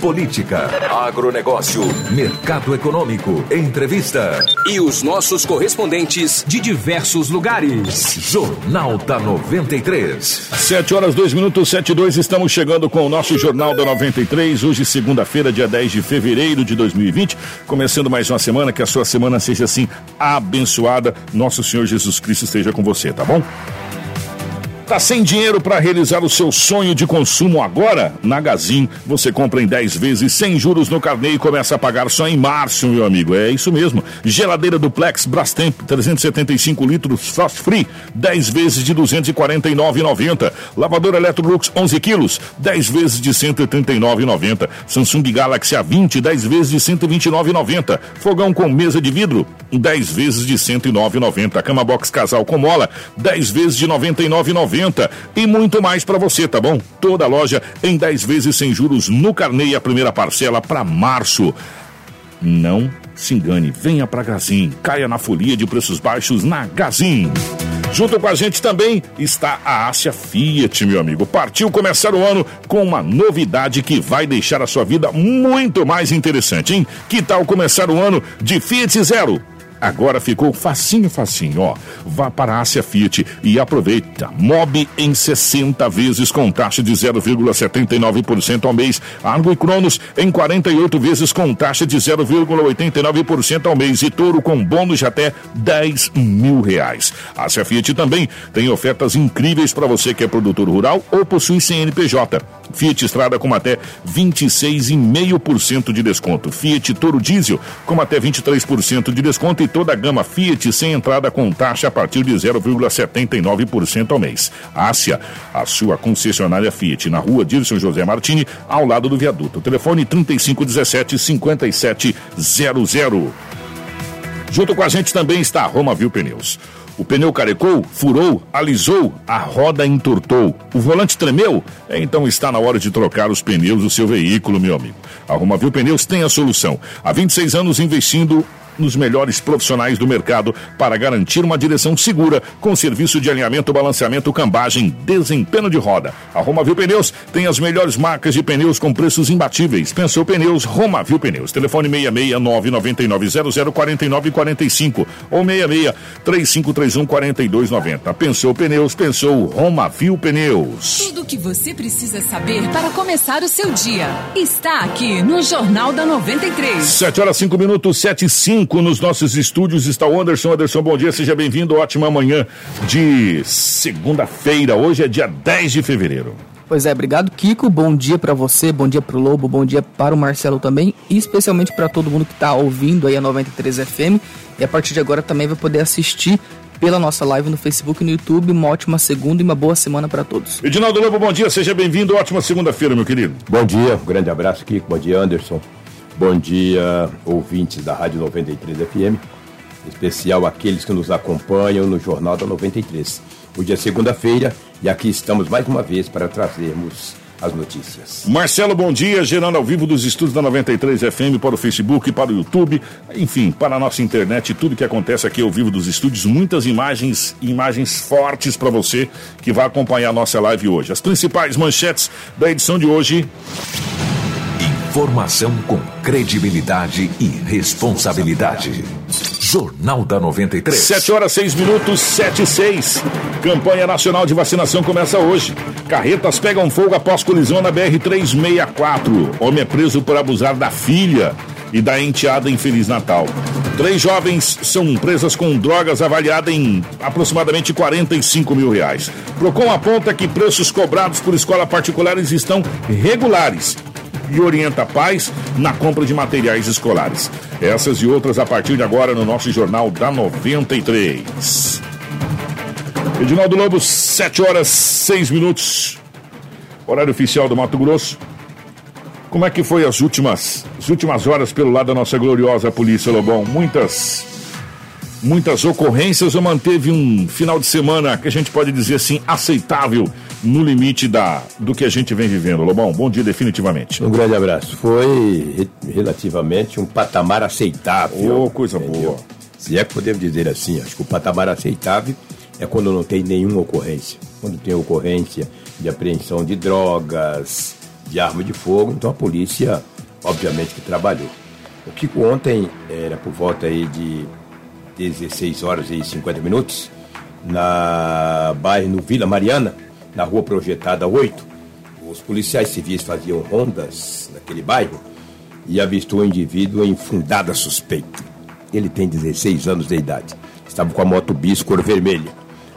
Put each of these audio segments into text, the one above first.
política, agronegócio, mercado econômico, entrevista e os nossos correspondentes de diversos lugares. Jornal da 93. 7 horas 2 minutos 7 e 2, estamos chegando com o nosso Jornal da 93. Hoje, segunda-feira, dia 10 de fevereiro de 2020. Começando mais uma semana, que a sua semana seja assim abençoada. Nosso Senhor Jesus Cristo esteja com você, tá bom? Tá sem dinheiro para realizar o seu sonho de consumo agora? Na Gazin, você compra em 10 vezes sem juros no carnê e começa a pagar só em março, meu amigo. É isso mesmo. Geladeira Duplex Brastemp 375 litros frost free, 10 vezes de 249,90. Lavadora Electrolux 11 quilos, 10 vezes de 139,90. Samsung Galaxy A20, 10 vezes de 129,90. Fogão com mesa de vidro, 10 vezes de 109,90. Cama box casal com mola, 10 vezes de 99,90 e muito mais para você, tá bom? Toda loja em 10 vezes sem juros no carnê a primeira parcela para março. Não se engane, venha para Gazin, caia na folia de preços baixos na Gazin. Junto com a gente também está a Ásia Fiat, meu amigo. Partiu começar o ano com uma novidade que vai deixar a sua vida muito mais interessante, hein? Que tal começar o ano de Fiat Zero? Agora ficou facinho, facinho, ó. Vá para a Ásia Fiat e aproveita. Mob em 60 vezes com taxa de 0,79% ao mês. Argo e Cronos em 48 vezes com taxa de 0,89% ao mês. E Touro com bônus de até 10 mil reais. A Ásia Fiat também tem ofertas incríveis para você que é produtor rural ou possui CNPJ. Fiat Estrada com até 26,5% de desconto. Fiat Toro Diesel com até 23% de desconto toda a gama Fiat sem entrada com taxa a partir de 0,79% ao mês. Ásia, a sua concessionária Fiat, na rua Dirson José Martini, ao lado do viaduto. Telefone 3517 5700. Junto com a gente também está a Roma Viu Pneus. O pneu carecou, furou, alisou, a roda entortou, o volante tremeu? Então está na hora de trocar os pneus do seu veículo, meu amigo. A Roma Viu Pneus tem a solução. Há 26 anos investindo nos melhores profissionais do mercado para garantir uma direção segura com serviço de alinhamento, balanceamento, cambagem, desempenho de roda. A Romavil Pneus tem as melhores marcas de pneus com preços imbatíveis. Pensou Pneus, Romavil Pneus. Telefone 66999004945 ou 66 3531 4290. Pensou Pneus, pensou Romavil Pneus. Tudo o que você precisa saber para começar o seu dia está aqui no Jornal da 93. 7 horas 5 minutos, 7 e 5 nos nossos estúdios está o Anderson. Anderson, bom dia, seja bem-vindo. Ótima manhã de segunda-feira. Hoje é dia 10 de fevereiro. Pois é, obrigado, Kiko. Bom dia para você, bom dia pro Lobo, bom dia para o Marcelo também, e especialmente para todo mundo que está ouvindo aí a 93 FM. E a partir de agora também vai poder assistir pela nossa live no Facebook e no YouTube. Uma ótima segunda e uma boa semana para todos. Edinaldo Lobo, bom dia, seja bem-vindo. Ótima segunda-feira, meu querido. Bom dia, um grande abraço, Kiko. Bom dia, Anderson. Bom dia, ouvintes da Rádio 93 FM, especial aqueles que nos acompanham no Jornal da 93. Hoje é segunda-feira e aqui estamos mais uma vez para trazermos as notícias. Marcelo, bom dia, gerando ao vivo dos estúdios da 93 FM para o Facebook, para o YouTube, enfim, para a nossa internet, tudo que acontece aqui ao vivo dos estúdios, muitas imagens, imagens fortes para você que vai acompanhar a nossa live hoje. As principais manchetes da edição de hoje. Informação com credibilidade e responsabilidade. Jornal da 93. 7 horas 6 minutos, 7 e 6. Campanha Nacional de Vacinação começa hoje. Carretas pegam fogo após colisão na BR-364. Homem é preso por abusar da filha e da enteada em Feliz Natal. Três jovens são presas com drogas avaliadas em aproximadamente 45 mil reais. Procon aponta que preços cobrados por escolas particulares estão regulares e orienta pais na compra de materiais escolares. Essas e outras a partir de agora no nosso Jornal da 93. Edinaldo Lobo, 7 horas 6 minutos. Horário oficial do Mato Grosso. Como é que foi as últimas, as últimas horas pelo lado da nossa gloriosa Polícia Lobão? Muitas muitas ocorrências ou manteve um final de semana que a gente pode dizer assim aceitável no limite da do que a gente vem vivendo. Lobão, bom dia definitivamente. Um grande abraço. Foi relativamente um patamar aceitável. Oh, coisa entendeu? boa. Se é que podemos dizer assim, acho que o patamar aceitável é quando não tem nenhuma ocorrência. Quando tem ocorrência de apreensão de drogas, de arma de fogo, então a polícia, obviamente, que trabalhou. O Kiko ontem era por volta aí de 16 horas e 50 minutos, na bairro no Vila Mariana, na rua projetada 8. Os policiais civis faziam rondas naquele bairro e avistou um indivíduo em fundada suspeita. Ele tem 16 anos de idade. Estava com a moto bis cor vermelha.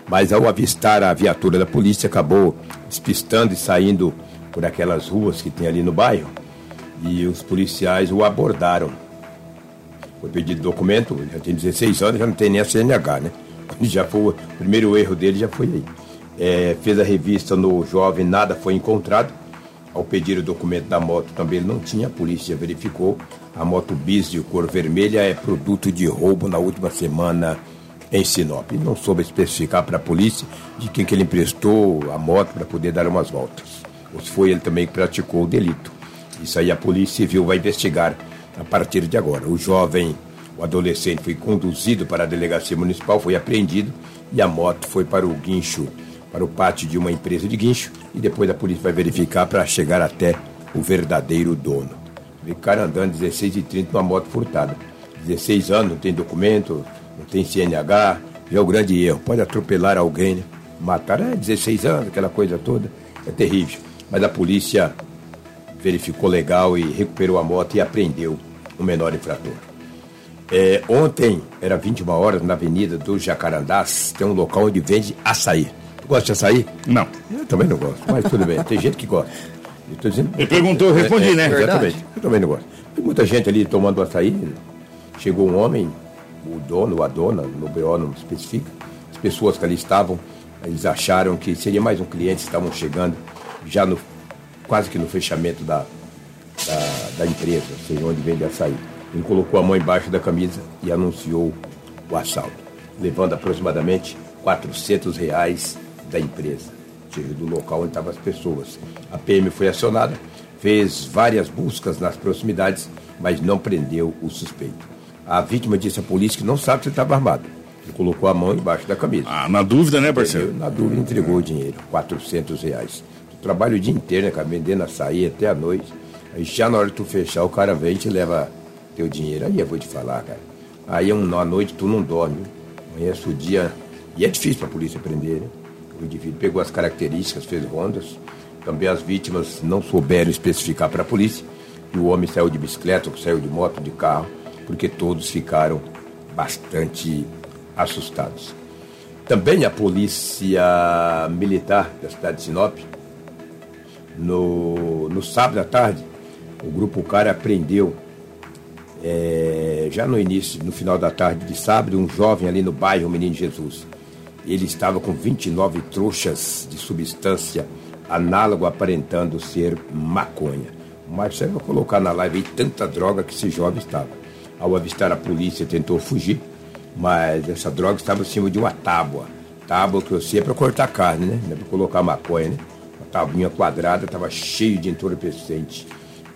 Mas ao avistar a viatura da polícia, acabou despistando e saindo por aquelas ruas que tem ali no bairro. E os policiais o abordaram. Foi pedido documento, já tem 16 anos, já não tem nem a CNH, né? Já foi, o primeiro erro dele já foi aí. É, fez a revista no jovem, nada foi encontrado. Ao pedir o documento da moto também não tinha, a polícia verificou. A moto bis de cor vermelha é produto de roubo na última semana em Sinop. Não soube especificar para a polícia de quem que ele emprestou a moto para poder dar umas voltas. Ou se foi ele também que praticou o delito. Isso aí a Polícia Civil vai investigar a partir de agora. O jovem, o adolescente, foi conduzido para a delegacia municipal, foi apreendido e a moto foi para o guincho para o pátio de uma empresa de guincho e depois a polícia vai verificar para chegar até o verdadeiro dono. Vi cara andando 16 e 30 numa moto furtada. 16 anos, não tem documento, não tem CNH, já é o grande erro. Pode atropelar alguém, né? matar, é 16 anos, aquela coisa toda. É terrível. Mas a polícia verificou legal e recuperou a moto e apreendeu o menor infrator. É, ontem, era 21 horas, na Avenida dos Jacarandás, tem um local onde vende açaí. Gosta de açaí? Não. Eu também não gosto, mas tudo bem. Tem gente que gosta. Eu tô dizendo, Ele perguntou, eu respondi, é, né? é, Exatamente. Eu também não gosto. Tem muita gente ali tomando açaí. Chegou um homem, o dono, a dona, no BO não especifica. As pessoas que ali estavam, eles acharam que seria mais um cliente, estavam chegando já no quase que no fechamento da, da, da empresa, ou seja, onde vende açaí. Ele colocou a mão embaixo da camisa e anunciou o assalto, levando aproximadamente 400 reais da empresa, ou seja, do local onde estavam as pessoas. A PM foi acionada, fez várias buscas nas proximidades, mas não prendeu o suspeito. A vítima disse à polícia que não sabe se estava armado. Ele colocou a mão embaixo da camisa. Ah, na dúvida, né, parceiro? Entendeu? Na dúvida, entregou o dinheiro, 400 reais. Tu trabalha o dia inteiro, né, cara, vendendo açaí até a noite. Aí já na hora de tu fechar, o cara vem e te leva teu dinheiro. Aí eu vou te falar, cara. Aí um, à noite tu não dorme. Amanhece o dia. E é difícil pra polícia prender, né? O indivíduo pegou as características, fez rondas. Também as vítimas não souberam especificar para a polícia. E o homem saiu de bicicleta, saiu de moto, de carro, porque todos ficaram bastante assustados. Também a polícia militar da cidade de Sinop, no, no sábado à tarde, o grupo Cara prendeu, é, já no início, no final da tarde de sábado, um jovem ali no bairro Menino Jesus. Ele estava com 29 trouxas de substância análogo aparentando ser maconha. O Marcelo vai colocar na live aí tanta droga que esse jovem estava. Ao avistar a polícia, tentou fugir, mas essa droga estava em cima de uma tábua. Tábua que eu sei é para cortar carne, né? Não é para colocar maconha, né? Uma tabuinha quadrada, estava cheio de entorpecente.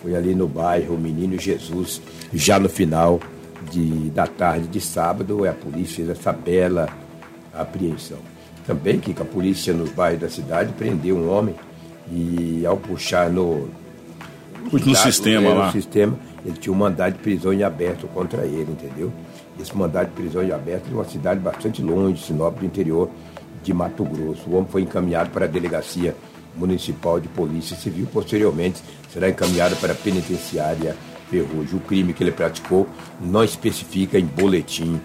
Foi ali no bairro Menino Jesus, já no final de, da tarde de sábado, a polícia fez essa bela apreensão. Também que a polícia nos bairros da cidade prendeu um homem e ao puxar no, No sistema é, no lá. sistema, ele tinha um mandado de prisão em aberto contra ele, entendeu? Esse mandado de prisão em aberto é de uma cidade bastante longe, Sinop do interior de Mato Grosso. O homem foi encaminhado para a delegacia municipal de polícia civil, posteriormente será encaminhado para a penitenciária Ferrugem. O crime que ele praticou não especifica em boletim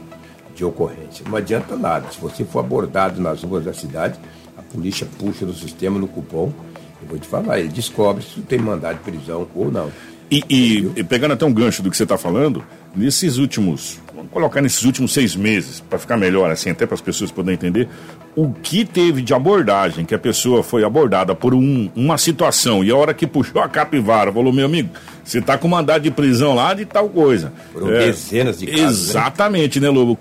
de ocorrência. Não adianta nada. Se você for abordado nas ruas da cidade, a polícia puxa no sistema, no cupom. Eu vou te falar, ele descobre se tem mandado de prisão ou não. E, e- e pegando até um gancho do que você está falando, nesses últimos, vamos colocar nesses últimos seis meses, para ficar melhor, assim, até para as pessoas poderem entender, o que teve de abordagem, que a pessoa foi abordada por um- uma situação, e a hora que puxou a capivara, falou, meu amigo, você está com mandado de prisão lá de tal coisa. Foram dezenas de casos, né? Exatamente, né, Lobo?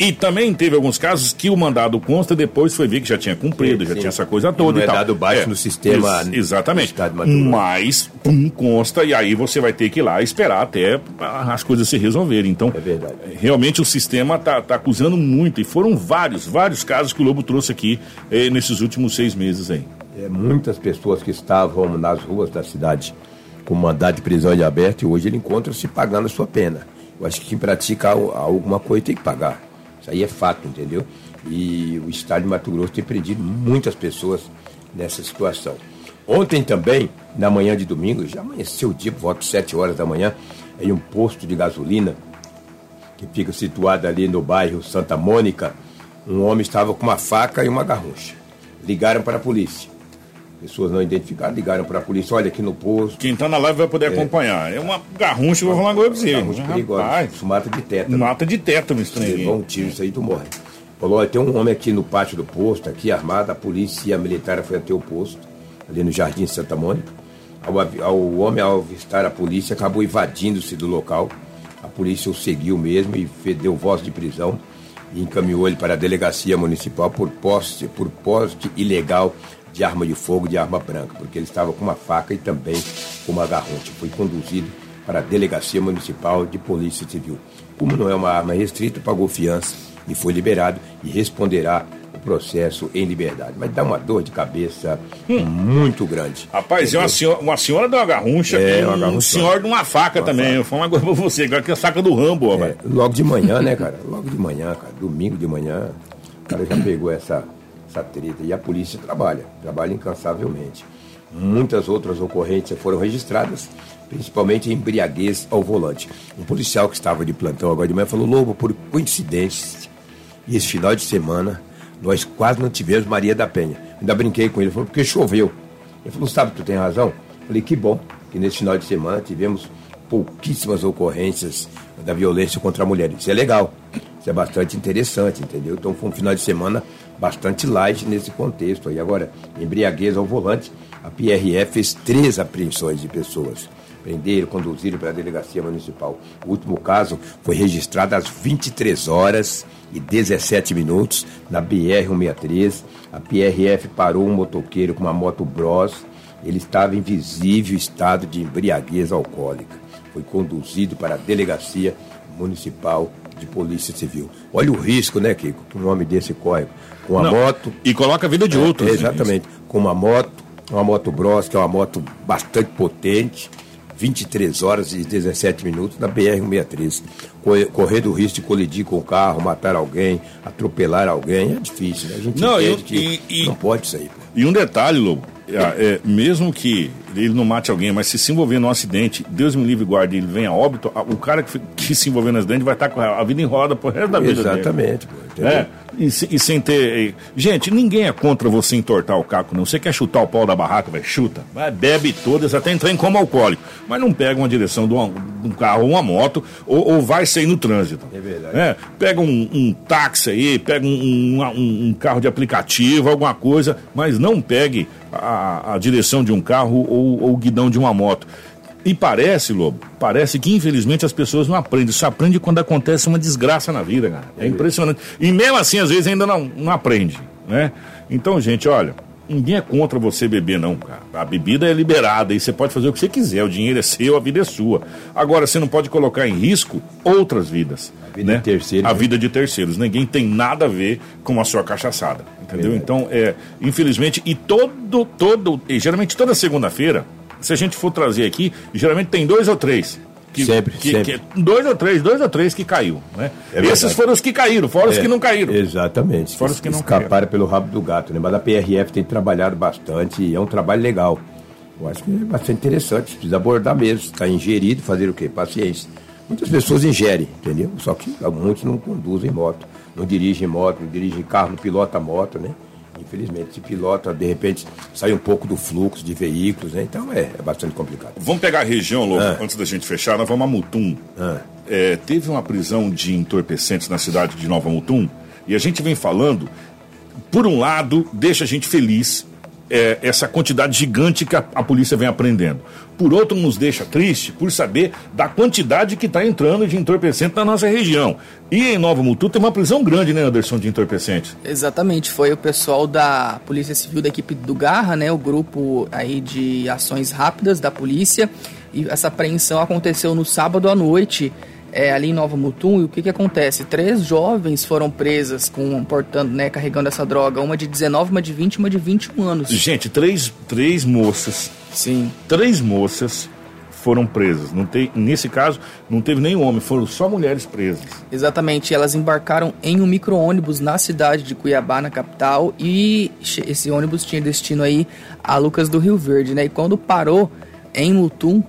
E também teve alguns casos que o mandado consta, depois foi ver que já tinha cumprido, Sim, já sim. tinha essa coisa E toda não e é tal. dado baixo no sistema ex- exatamente. de Grosso. Mas, pum, consta, e aí você vai ter que ir lá esperar até as coisas se resolverem. Então, É verdade. realmente o sistema tá, tá acusando muito, e foram vários, vários casos que o Lobo trouxe aqui eh, nesses últimos seis meses aí. é, muitas pessoas que estavam nas ruas da cidade com mandado de prisão em aberto e hoje ele encontra-se pagando a sua pena. Eu acho que quem pratica alguma coisa tem que pagar. Isso aí é fato, entendeu? E o Estado de Mato Grosso tem prendido muitas pessoas nessa situação. Ontem também, na manhã de domingo, já amanheceu o dia, por volta de 7 horas da manhã, em um posto de gasolina que fica situado ali no bairro Santa Mônica, um homem estava com uma faca e uma garrucha. Ligaram para a polícia. Pessoas não identificadas ligaram para a polícia, olha aqui no posto. Quem está na live vai poder é. acompanhar. É uma garruncha, vou falar agora para você. Garruncha perigosa. Isso mata de tétano. Mata de tétano, estranho. Levou um tiro, isso aí tu morre. Falou, olha, tem um homem aqui no pátio do posto, aqui armado, a polícia militar foi até o posto, ali no Jardim Santa Mônica. Ao, ao homem, ao avistar a polícia, acabou invadindo-se do local. A polícia o seguiu mesmo e deu voz de prisão e encaminhou ele para a delegacia municipal por poste, por poste ilegal de arma de fogo, de arma branca, porque ele estava com uma faca e também com uma garronte. Foi conduzido para a delegacia municipal de polícia civil. Como não é uma arma restrita, pagou fiança e foi liberado e responderá o processo em liberdade. Mas dá uma dor de cabeça hum. muito grande. Rapaz, é uma senhora, uma senhora de uma garruncha, é, uma um senhor de uma faca uma também. Faca. Eu falo uma coisa pra você, agora que é a faca do Rambo, ó, é, Logo de manhã, né, cara? Logo de manhã, cara. Domingo de manhã, o cara já pegou essa, essa treta. E a polícia trabalha, trabalha incansavelmente. Muitas outras ocorrências foram registradas, principalmente embriaguez ao volante. Um policial que estava de plantão agora de manhã falou: Lobo, por coincidência, esse final de semana nós quase não tivemos Maria da Penha. Ainda brinquei com ele, falou, porque choveu. Ele falou, sabe, tu tem razão? falei, que bom que nesse final de semana tivemos pouquíssimas ocorrências da violência contra a mulher. Isso é legal, isso é bastante interessante, entendeu? Então foi um final de semana bastante light nesse contexto. aí agora, embriaguez ao volante, a PRF fez três apreensões de pessoas. Prenderam, conduziram para a delegacia municipal. O último caso foi registrado às 23 horas e 17 minutos na BR-163. A PRF parou um motoqueiro com uma moto Bros. Ele estava em visível estado de embriaguez alcoólica. Foi conduzido para a delegacia municipal de polícia civil. Olha o risco, né, Kiko, que um homem desse corre com Não, moto. E coloca a vida de é, outros. É, exatamente. Com uma moto, uma moto Bros, que é uma moto bastante potente, 23 horas e 17 minutos na BR-163. Correr do risco de colidir com o carro, matar alguém, atropelar alguém, é difícil. Né? A gente não, entende eu, que e, não pode sair. E um detalhe, Lobo, é, é, mesmo que ele não mate alguém, mas se se envolver num acidente, Deus me livre guarde, ele venha a óbito, o cara que, que se envolver no acidente vai estar com a vida em roda por resto da vida Exatamente, dele. É, e, e, sem ter. Gente, ninguém é contra você entortar o caco, não. Você quer chutar o pau da barraca, vai, chuta. Vai, bebe todas, até entrar em como alcoólico. Mas não pega uma direção de, uma, de um carro ou uma moto, ou, ou, vai sair no trânsito. É verdade. É, pega um, um, táxi aí, pega um, um, um, carro de aplicativo, alguma coisa, mas não pegue a, a direção de um carro ou, ou o guidão de uma moto. E parece, Lobo, parece que infelizmente as pessoas não aprendem. Só aprende quando acontece uma desgraça na vida, cara. É impressionante. E mesmo assim, às vezes, ainda não, não aprende, né? Então, gente, olha, ninguém é contra você beber, não, cara. A bebida é liberada e você pode fazer o que você quiser. O dinheiro é seu, a vida é sua. Agora, você não pode colocar em risco outras vidas. A vida né? de terceiros. A né? vida de terceiros. Ninguém tem nada a ver com a sua cachaçada. Entendeu? Então, é, infelizmente, e todo, todo, e geralmente toda segunda-feira, se a gente for trazer aqui, geralmente tem dois ou três. Que, sempre, que, sempre. Que, dois ou três, dois ou três que caiu, né? É Esses foram os que caíram, fora é, os que não caíram. Exatamente. Fora os que não Escaparam caíram. pelo rabo do gato, né? Mas a PRF tem trabalhado bastante e é um trabalho legal. Eu acho que é bastante interessante, precisa abordar mesmo. Está ingerido, fazer o quê? Paciência. Muitas pessoas ingerem, entendeu? Só que muitos não conduzem moto, não dirigem moto, não dirigem carro, não pilota moto, né? Infelizmente, se pilota, de repente, sai um pouco do fluxo de veículos, né? Então é, é bastante complicado. Vamos pegar a região, Louco, ah. antes da gente fechar, nós vamos a Mutum. Ah. É, teve uma prisão de entorpecentes na cidade de Nova Mutum, e a gente vem falando, por um lado, deixa a gente feliz, é, essa quantidade gigante que a, a, polícia vem aprendendo. Por outro, nos deixa triste por saber da quantidade que está entrando de entorpecente na nossa região. E em Nova Mutu tem uma prisão grande, né, Anderson, de entorpecentes? Exatamente, foi o pessoal da Polícia Civil da equipe do Garra, né, o grupo aí de ações rápidas da polícia. E essa apreensão aconteceu no sábado à noite é, ali em Nova Mutum. E o que, que acontece? Três jovens foram presas com portando, né, carregando essa droga. Uma de 19, uma de 20 e uma de 21 anos. Gente, três, três moças. Sim. Três moças foram presas. Não tem, nesse caso, não teve nenhum homem, foram só mulheres presas. Exatamente, elas embarcaram em um micro-ônibus na cidade de Cuiabá, na capital, e esse ônibus tinha destino aí a Lucas do Rio Verde, né? E quando parou em Mutum,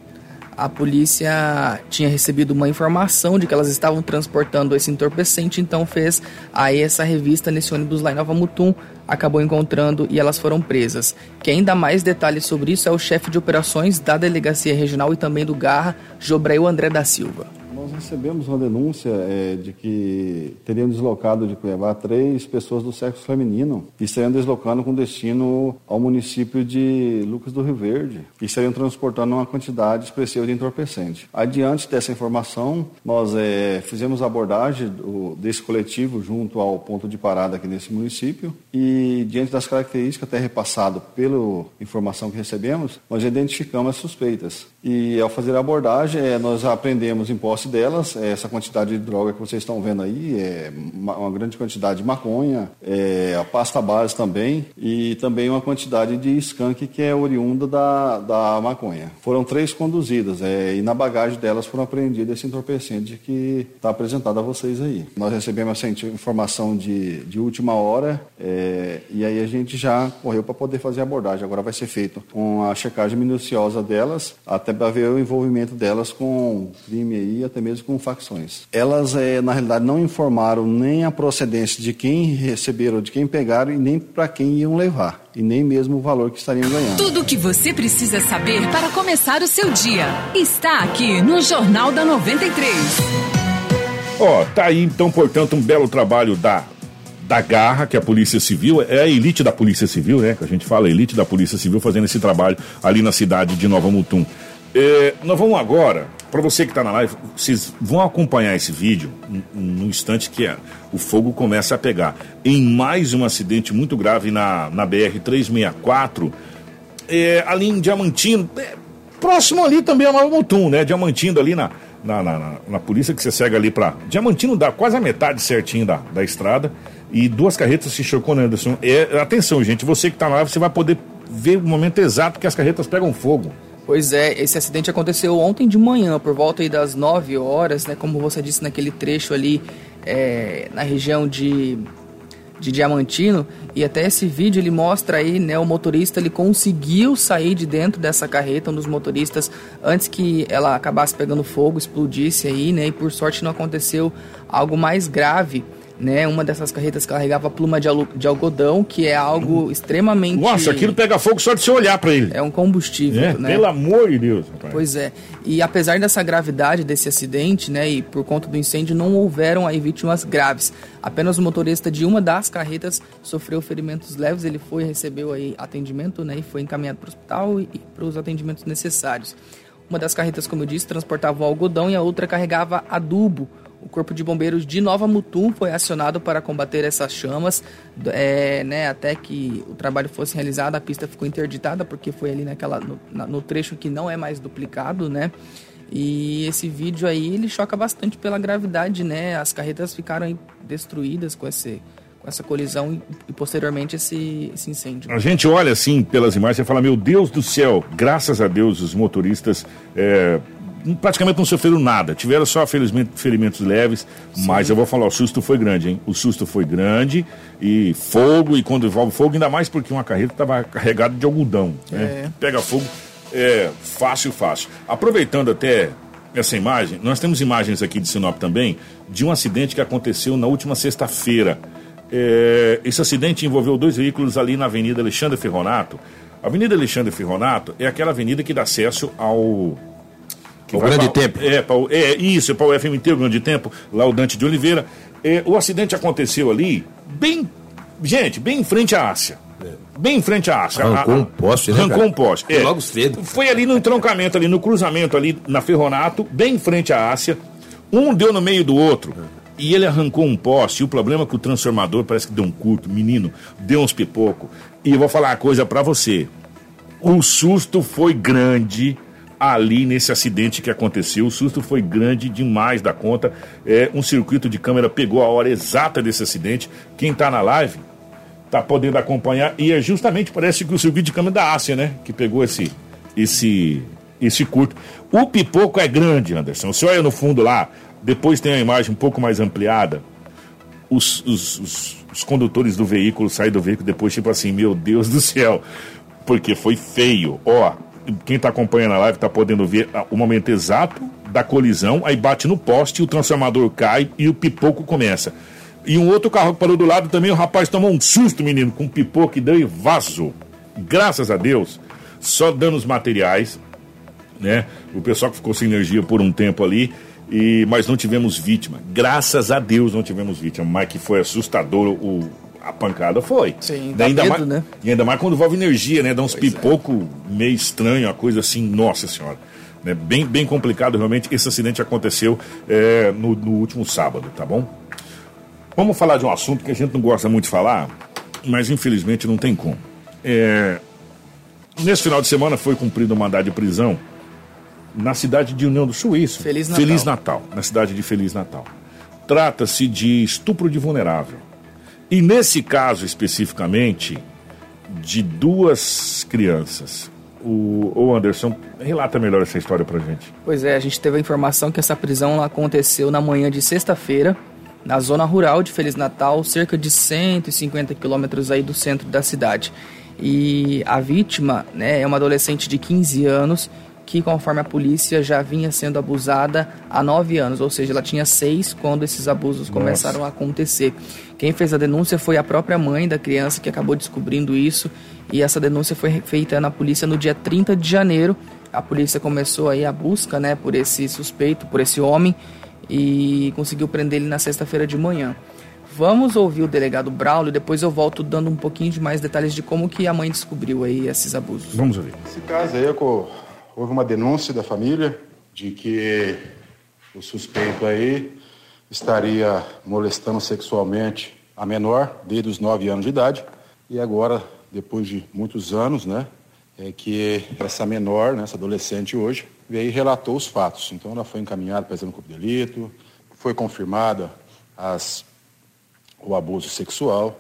a polícia tinha recebido uma informação de que elas estavam transportando esse entorpecente, então fez aí essa revista nesse ônibus lá em Nova Mutum, acabou encontrando e elas foram presas. Quem dá mais detalhes sobre isso é o chefe de operações da Delegacia Regional e também do Garra, Jobrail André da Silva. Nós recebemos uma denúncia é, de que teriam deslocado de Cuiabá três pessoas do sexo feminino e estariam deslocando com destino ao município de Lucas do Rio Verde e estariam transportando uma quantidade expressiva de entorpecente. Adiante dessa informação, nós é, fizemos a abordagem do, desse coletivo junto ao ponto de parada aqui nesse município e diante das características até repassado pela informação que recebemos, nós identificamos as suspeitas. E ao fazer a abordagem, é, nós aprendemos em posse delas é, essa quantidade de droga que vocês estão vendo aí, é uma, uma grande quantidade de maconha, é, a pasta base também, e também uma quantidade de skunk que é oriunda da, da maconha. Foram três conduzidas é, e na bagagem delas foram apreendidos esse entorpecente que está apresentado a vocês aí. Nós recebemos essa informação de, de última hora é, e aí a gente já correu para poder fazer a abordagem. Agora vai ser feito com a checagem minuciosa delas até para ver o envolvimento delas com crime aí, até mesmo com facções. Elas, é, na realidade, não informaram nem a procedência de quem receberam, de quem pegaram e nem para quem iam levar. E nem mesmo o valor que estariam ganhando. Tudo o que você precisa saber para começar o seu dia está aqui no Jornal da 93. Ó, oh, tá aí então, portanto, um belo trabalho da da Garra, que é a Polícia Civil, é a elite da Polícia Civil, né? Que a gente fala, a elite da Polícia Civil fazendo esse trabalho ali na cidade de Nova Mutum. É, nós vamos agora, para você que está na live, vocês vão acompanhar esse vídeo no instante que é, o fogo começa a pegar. Em mais um acidente muito grave na, na BR-364, é, ali em Diamantino, é, próximo ali também a Nova Mutum, né? Diamantino ali na, na, na, na, polícia que você segue ali para Diamantino dá quase a metade certinho da, da estrada e duas carretas se chocou, né, Anderson? É, atenção, gente, você que está na live, você vai poder ver o momento exato que as carretas pegam fogo. Pois é, esse acidente aconteceu ontem de manhã, por volta das 9 horas, né? Como você disse, naquele trecho ali é, na região de, de Diamantino. E até esse vídeo ele mostra aí, né? O motorista ele conseguiu sair de dentro dessa carreta, um dos motoristas, antes que ela acabasse pegando fogo, explodisse aí, né? E por sorte não aconteceu algo mais grave né? Uma dessas carretas carregava pluma de, de algodão, que é algo extremamente. Nossa, aquilo pega fogo só de você olhar para ele. É um combustível, é, né? Pelo amor de Deus. Rapaz. Pois é. E apesar dessa gravidade desse acidente, né? E por conta do incêndio, não houveram aí vítimas graves. Apenas o motorista de uma das carretas sofreu ferimentos leves. Ele foi recebeu aí atendimento, né? E foi encaminhado para o hospital e para os atendimentos necessários. Uma das carretas, como eu disse, transportava o algodão e a outra carregava adubo o Corpo de Bombeiros de Nova Mutum foi acionado para combater essas chamas, é, né, até que o trabalho fosse realizado. A pista ficou interditada porque foi ali naquela, no, no trecho que não é mais duplicado, né? E esse vídeo aí ele choca bastante pela gravidade, né? As carretas ficaram destruídas com esse com essa colisão e, posteriormente esse, esse, incêndio. A gente olha assim pelas imagens e fala, meu Deus do céu, graças a Deus os motoristas é, praticamente não sofreram nada. Tiveram só, felizmente, ferimentos leves, Sim. mas eu vou falar, o susto foi grande, hein? O susto foi grande e fogo, e quando envolve fogo, ainda mais porque uma carreta estava carregada de algodão, né? É. Pega fogo, é fácil, fácil. Aproveitando até essa imagem, nós temos imagens aqui de Sinop também, de um acidente que aconteceu na última sexta-feira. É, esse acidente envolveu dois veículos ali na Avenida Alexandre Ferronato. A Avenida Alexandre Ferronato é aquela avenida que dá acesso ao o Grande pra, Tempo. É, pra, é, isso, para o FMT, o Grande Tempo, lá o Dante de Oliveira. É, o acidente aconteceu ali, bem, gente, bem em frente à Ásia. Bem em frente à Ásia. Arrancou um poste, né? Arrancou um poste. É. Logo cedo. Foi ali no entroncamento, ali no cruzamento, ali na Ferronato, bem em frente à Ásia. Um deu no meio do outro. E ele arrancou um poste. E o problema é que o transformador parece que deu um curto. Menino, deu uns pipoco. E eu vou falar uma coisa para você. O susto foi grande ali nesse acidente que aconteceu. O susto foi grande demais da conta. É, um circuito de câmera pegou a hora exata desse acidente. Quem está na live está podendo acompanhar. E é justamente, parece que o circuito de câmera da Ásia, né? Que pegou esse, esse, esse curto. O pipoco é grande, Anderson. Você olha no fundo lá, depois tem a imagem um pouco mais ampliada. Os, os, os, os condutores do veículo saem do veículo depois, tipo assim, meu Deus do céu. Porque foi feio. Ó, quem está acompanhando a live está podendo ver o momento exato da colisão, aí bate no poste, o transformador cai e o pipoco começa. E um outro carro que parou do lado também, o rapaz tomou um susto, menino, com um pipoco e deu e vazou. Graças a Deus, só danos materiais, né? O pessoal que ficou sem energia por um tempo ali, e mas não tivemos vítima. Graças a Deus não tivemos vítima, mas que foi assustador o, a pancada foi. Sim, dá ainda medo, mais, né? E ainda mais quando envolve energia, né? Dá uns pipoco meio estranho, uma coisa assim, nossa senhora. Né? Bem, bem complicado, realmente. Esse acidente aconteceu é, no, no último sábado, tá bom? Vamos falar de um assunto que a gente não gosta muito de falar, mas infelizmente não tem como. É, nesse final de semana foi cumprido um mandado de prisão na cidade de União do Sul, isso? Feliz Natal. Feliz Natal, na cidade de Feliz Natal. Trata-se de estupro de vulnerável. E nesse caso especificamente, de duas crianças. O, o Anderson, relata melhor essa história pra gente. Pois é, a gente teve a informação que essa prisão aconteceu na manhã de sexta-feira, na zona rural de Feliz Natal, cerca de 150 quilômetros aí do centro da cidade. E a vítima né, é uma adolescente de 15 anos que, conforme a polícia, já vinha sendo abusada há 9 anos, ou seja, ela tinha 6 quando esses abusos começaram a acontecer. Quem fez a denúncia foi a própria mãe da criança que acabou descobrindo isso, e essa denúncia foi feita na polícia no dia 30 de janeiro. A polícia começou aí a busca né, por esse suspeito, por esse homem, e conseguiu prender ele na sexta-feira de manhã. Vamos ouvir o delegado Braulio, depois eu volto dando um pouquinho de mais detalhes de como que a mãe descobriu aí esses abusos. Vamos ouvir. Nesse caso aí, co- houve uma denúncia da família de que o suspeito aí estaria molestando sexualmente a menor desde os 9 anos de idade. E agora, depois de muitos anos, né, é que essa menor, né, essa adolescente hoje, veio e relatou os fatos. Então ela foi encaminhada para exame de delito, foi confirmada as, o abuso sexual.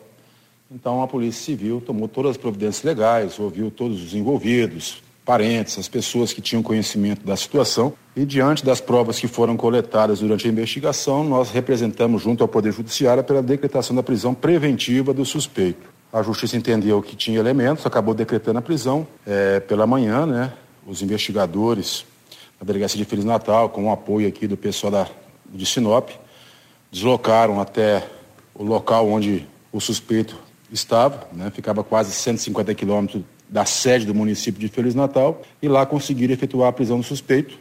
Então a Polícia Civil tomou todas as providências legais, ouviu todos os envolvidos, parentes, as pessoas que tinham conhecimento da situação. E diante das provas que foram coletadas durante a investigação, nós representamos junto ao Poder Judiciário pela decretação da prisão preventiva do suspeito. A Justiça entendeu que tinha elementos, acabou decretando a prisão eh, pela manhã, né? Os investigadores da Delegacia de Feliz Natal, com o apoio aqui do pessoal da, de Sinop, deslocaram até o local onde o suspeito estava, né? ficava quase 150 quilômetros da sede do município de Feliz Natal, e lá conseguiram efetuar a prisão do suspeito.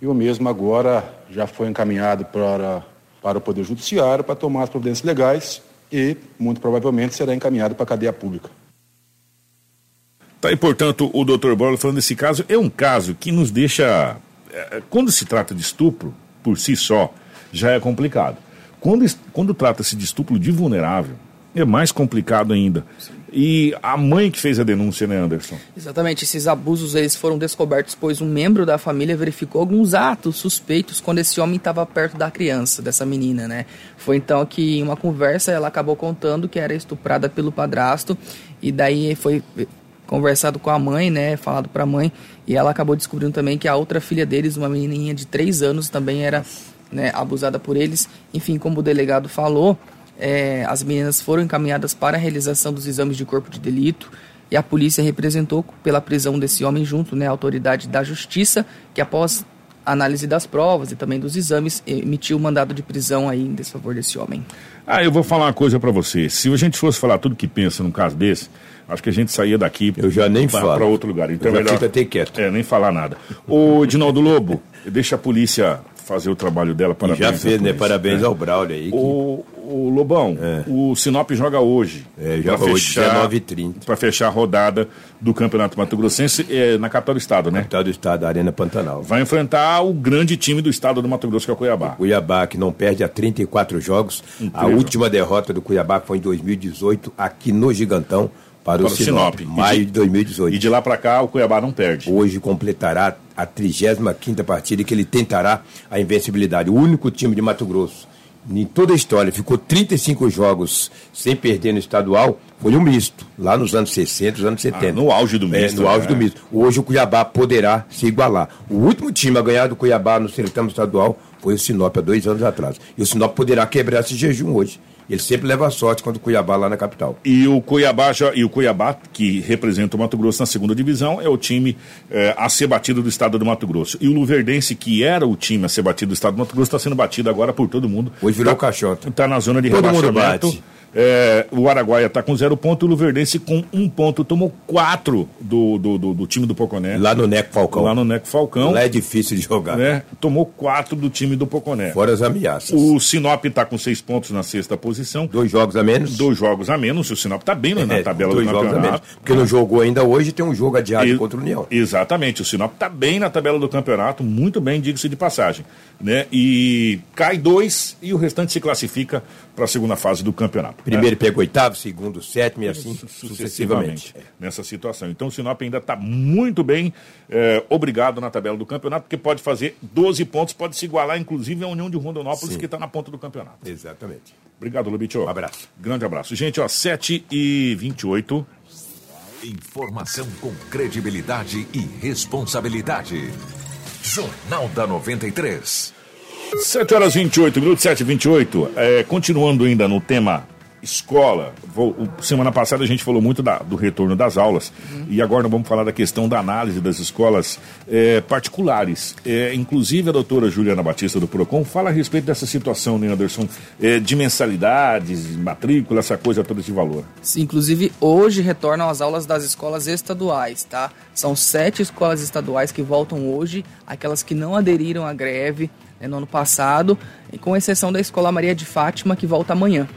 E o mesmo agora já foi encaminhado para, para o Poder Judiciário para tomar as providências legais e, muito provavelmente, será encaminhado para a cadeia pública. Tá aí, portanto, o doutor Borla falando desse caso. É um caso que nos deixa. é, Quando se trata de estupro, por si só, já é complicado. Quando, quando trata-se de estupro de vulnerável, é mais complicado ainda. E a mãe que fez a denúncia, né, Anderson? Exatamente, esses abusos eles foram descobertos pois um membro da família verificou alguns atos suspeitos quando esse homem estava perto da criança, dessa menina, né? Foi então que em uma conversa ela acabou contando que era estuprada pelo padrasto e daí foi conversado com a mãe, né, falado para a mãe e ela acabou descobrindo também que a outra filha deles, uma menininha de 3 anos, também era né, abusada por eles. Enfim, como o delegado falou, é, as meninas foram encaminhadas para a realização dos exames de corpo de delito e a polícia representou pela prisão desse homem junto né, à autoridade da justiça, que após análise das provas e também dos exames, emitiu o mandado de prisão aí em desfavor desse homem. Ah, eu vou falar uma coisa pra você. Se a gente fosse falar tudo que pensa num caso desse, acho que a gente saía daqui Eu já nem pra outro lugar. Então Eu já é melhor... até quieto. É, nem falar nada. Ô, Dinaldo Lobo, deixa a polícia fazer o trabalho dela. E Parabéns já à fez, né? Parabéns É. ao Braulio aí. que- O, o Lobão, o Sinop joga hoje. É, joga hoje, 19h30. Para fechar a rodada do Campeonato Mato Grossense é, na capital do estado, né? Capital do estado, Arena Pantanal. Vai enfrentar o grande time do estado do Mato Grosso, que é o Cuiabá. Cuiabá, que não perde há 34 jogos. A Incrível. última derrota do Cuiabá foi em 2018, aqui no Gigantão, para, Para o Sinop, E maio de, 2018. E de lá para cá, o Cuiabá não perde. Hoje completará a 35 partida que ele tentará a invencibilidade. O único time de Mato Grosso em toda a história, ficou 35 jogos sem perder no estadual, foi um misto, lá nos anos 60, anos 70. Ah, no auge do misto. É, no auge do né? misto. Hoje o Cuiabá poderá se igualar. O último time a ganhar do Cuiabá no certame estadual foi o Sinop há dois anos atrás. E o Sinop poderá quebrar esse jejum hoje. Ele sempre leva sorte quando o Cuiabá lá na capital. E o Cuiabá, já, e o Cuiabá, que representa o Mato Grosso na segunda divisão, é o time é, a ser batido do estado do Mato Grosso. E o Luverdense, que era o time a ser batido do estado do Mato Grosso, está sendo batido agora por todo mundo. Hoje virou tá, caixota. Está na zona de todo rebaixamento. Mundo bate. É, o Araguaia está com zero ponto o Luverdense com um ponto. Tomou quatro do, do, do, do time do Poconé. Lá no Neco Falcão. Lá no Neco Falcão. Lá é difícil de jogar. Né? Tomou quatro do time do Poconé. Fora as ameaças. O Sinop está com seis pontos na sexta posição. Dois jogos a menos. Dois jogos a menos. O Sinop está bem na é, tabela dois do jogos campeonato. A menos. Porque não jogou ainda hoje, tem um jogo adiado e, contra o União. Exatamente. O Sinop está bem na tabela do campeonato, muito bem, diga-se de passagem. Né? E cai dois e o restante se classifica para a segunda fase do campeonato. Primeiro pega oitavo, segundo, sétimo e assim sucessivamente. sucessivamente. Nessa situação. Então o Sinop ainda está muito bem é, obrigado na tabela do campeonato, porque pode fazer 12 pontos, pode se igualar, inclusive, à União de Rondonópolis, Sim. que está na ponta do campeonato. Exatamente. Obrigado, Lubitio. Um abraço. Grande abraço. Gente, ó, 7 e 28 Informação com credibilidade e responsabilidade. Jornal da 93. 7 horas 28 minutos, 7 e 28. É, continuando ainda no tema escola. Vou, semana passada a gente falou muito da, do retorno das aulas uhum. e agora vamos falar da questão da análise das escolas é, particulares. É, inclusive a doutora Juliana Batista do Procon fala a respeito dessa situação, né, Anderson? É, de mensalidades, matrícula, essa coisa toda de valor. Sim, inclusive hoje retornam as aulas das escolas estaduais, tá? São sete escolas estaduais que voltam hoje, aquelas que não aderiram à greve né, no ano passado, com exceção da Escola Maria de Fátima, que volta amanhã,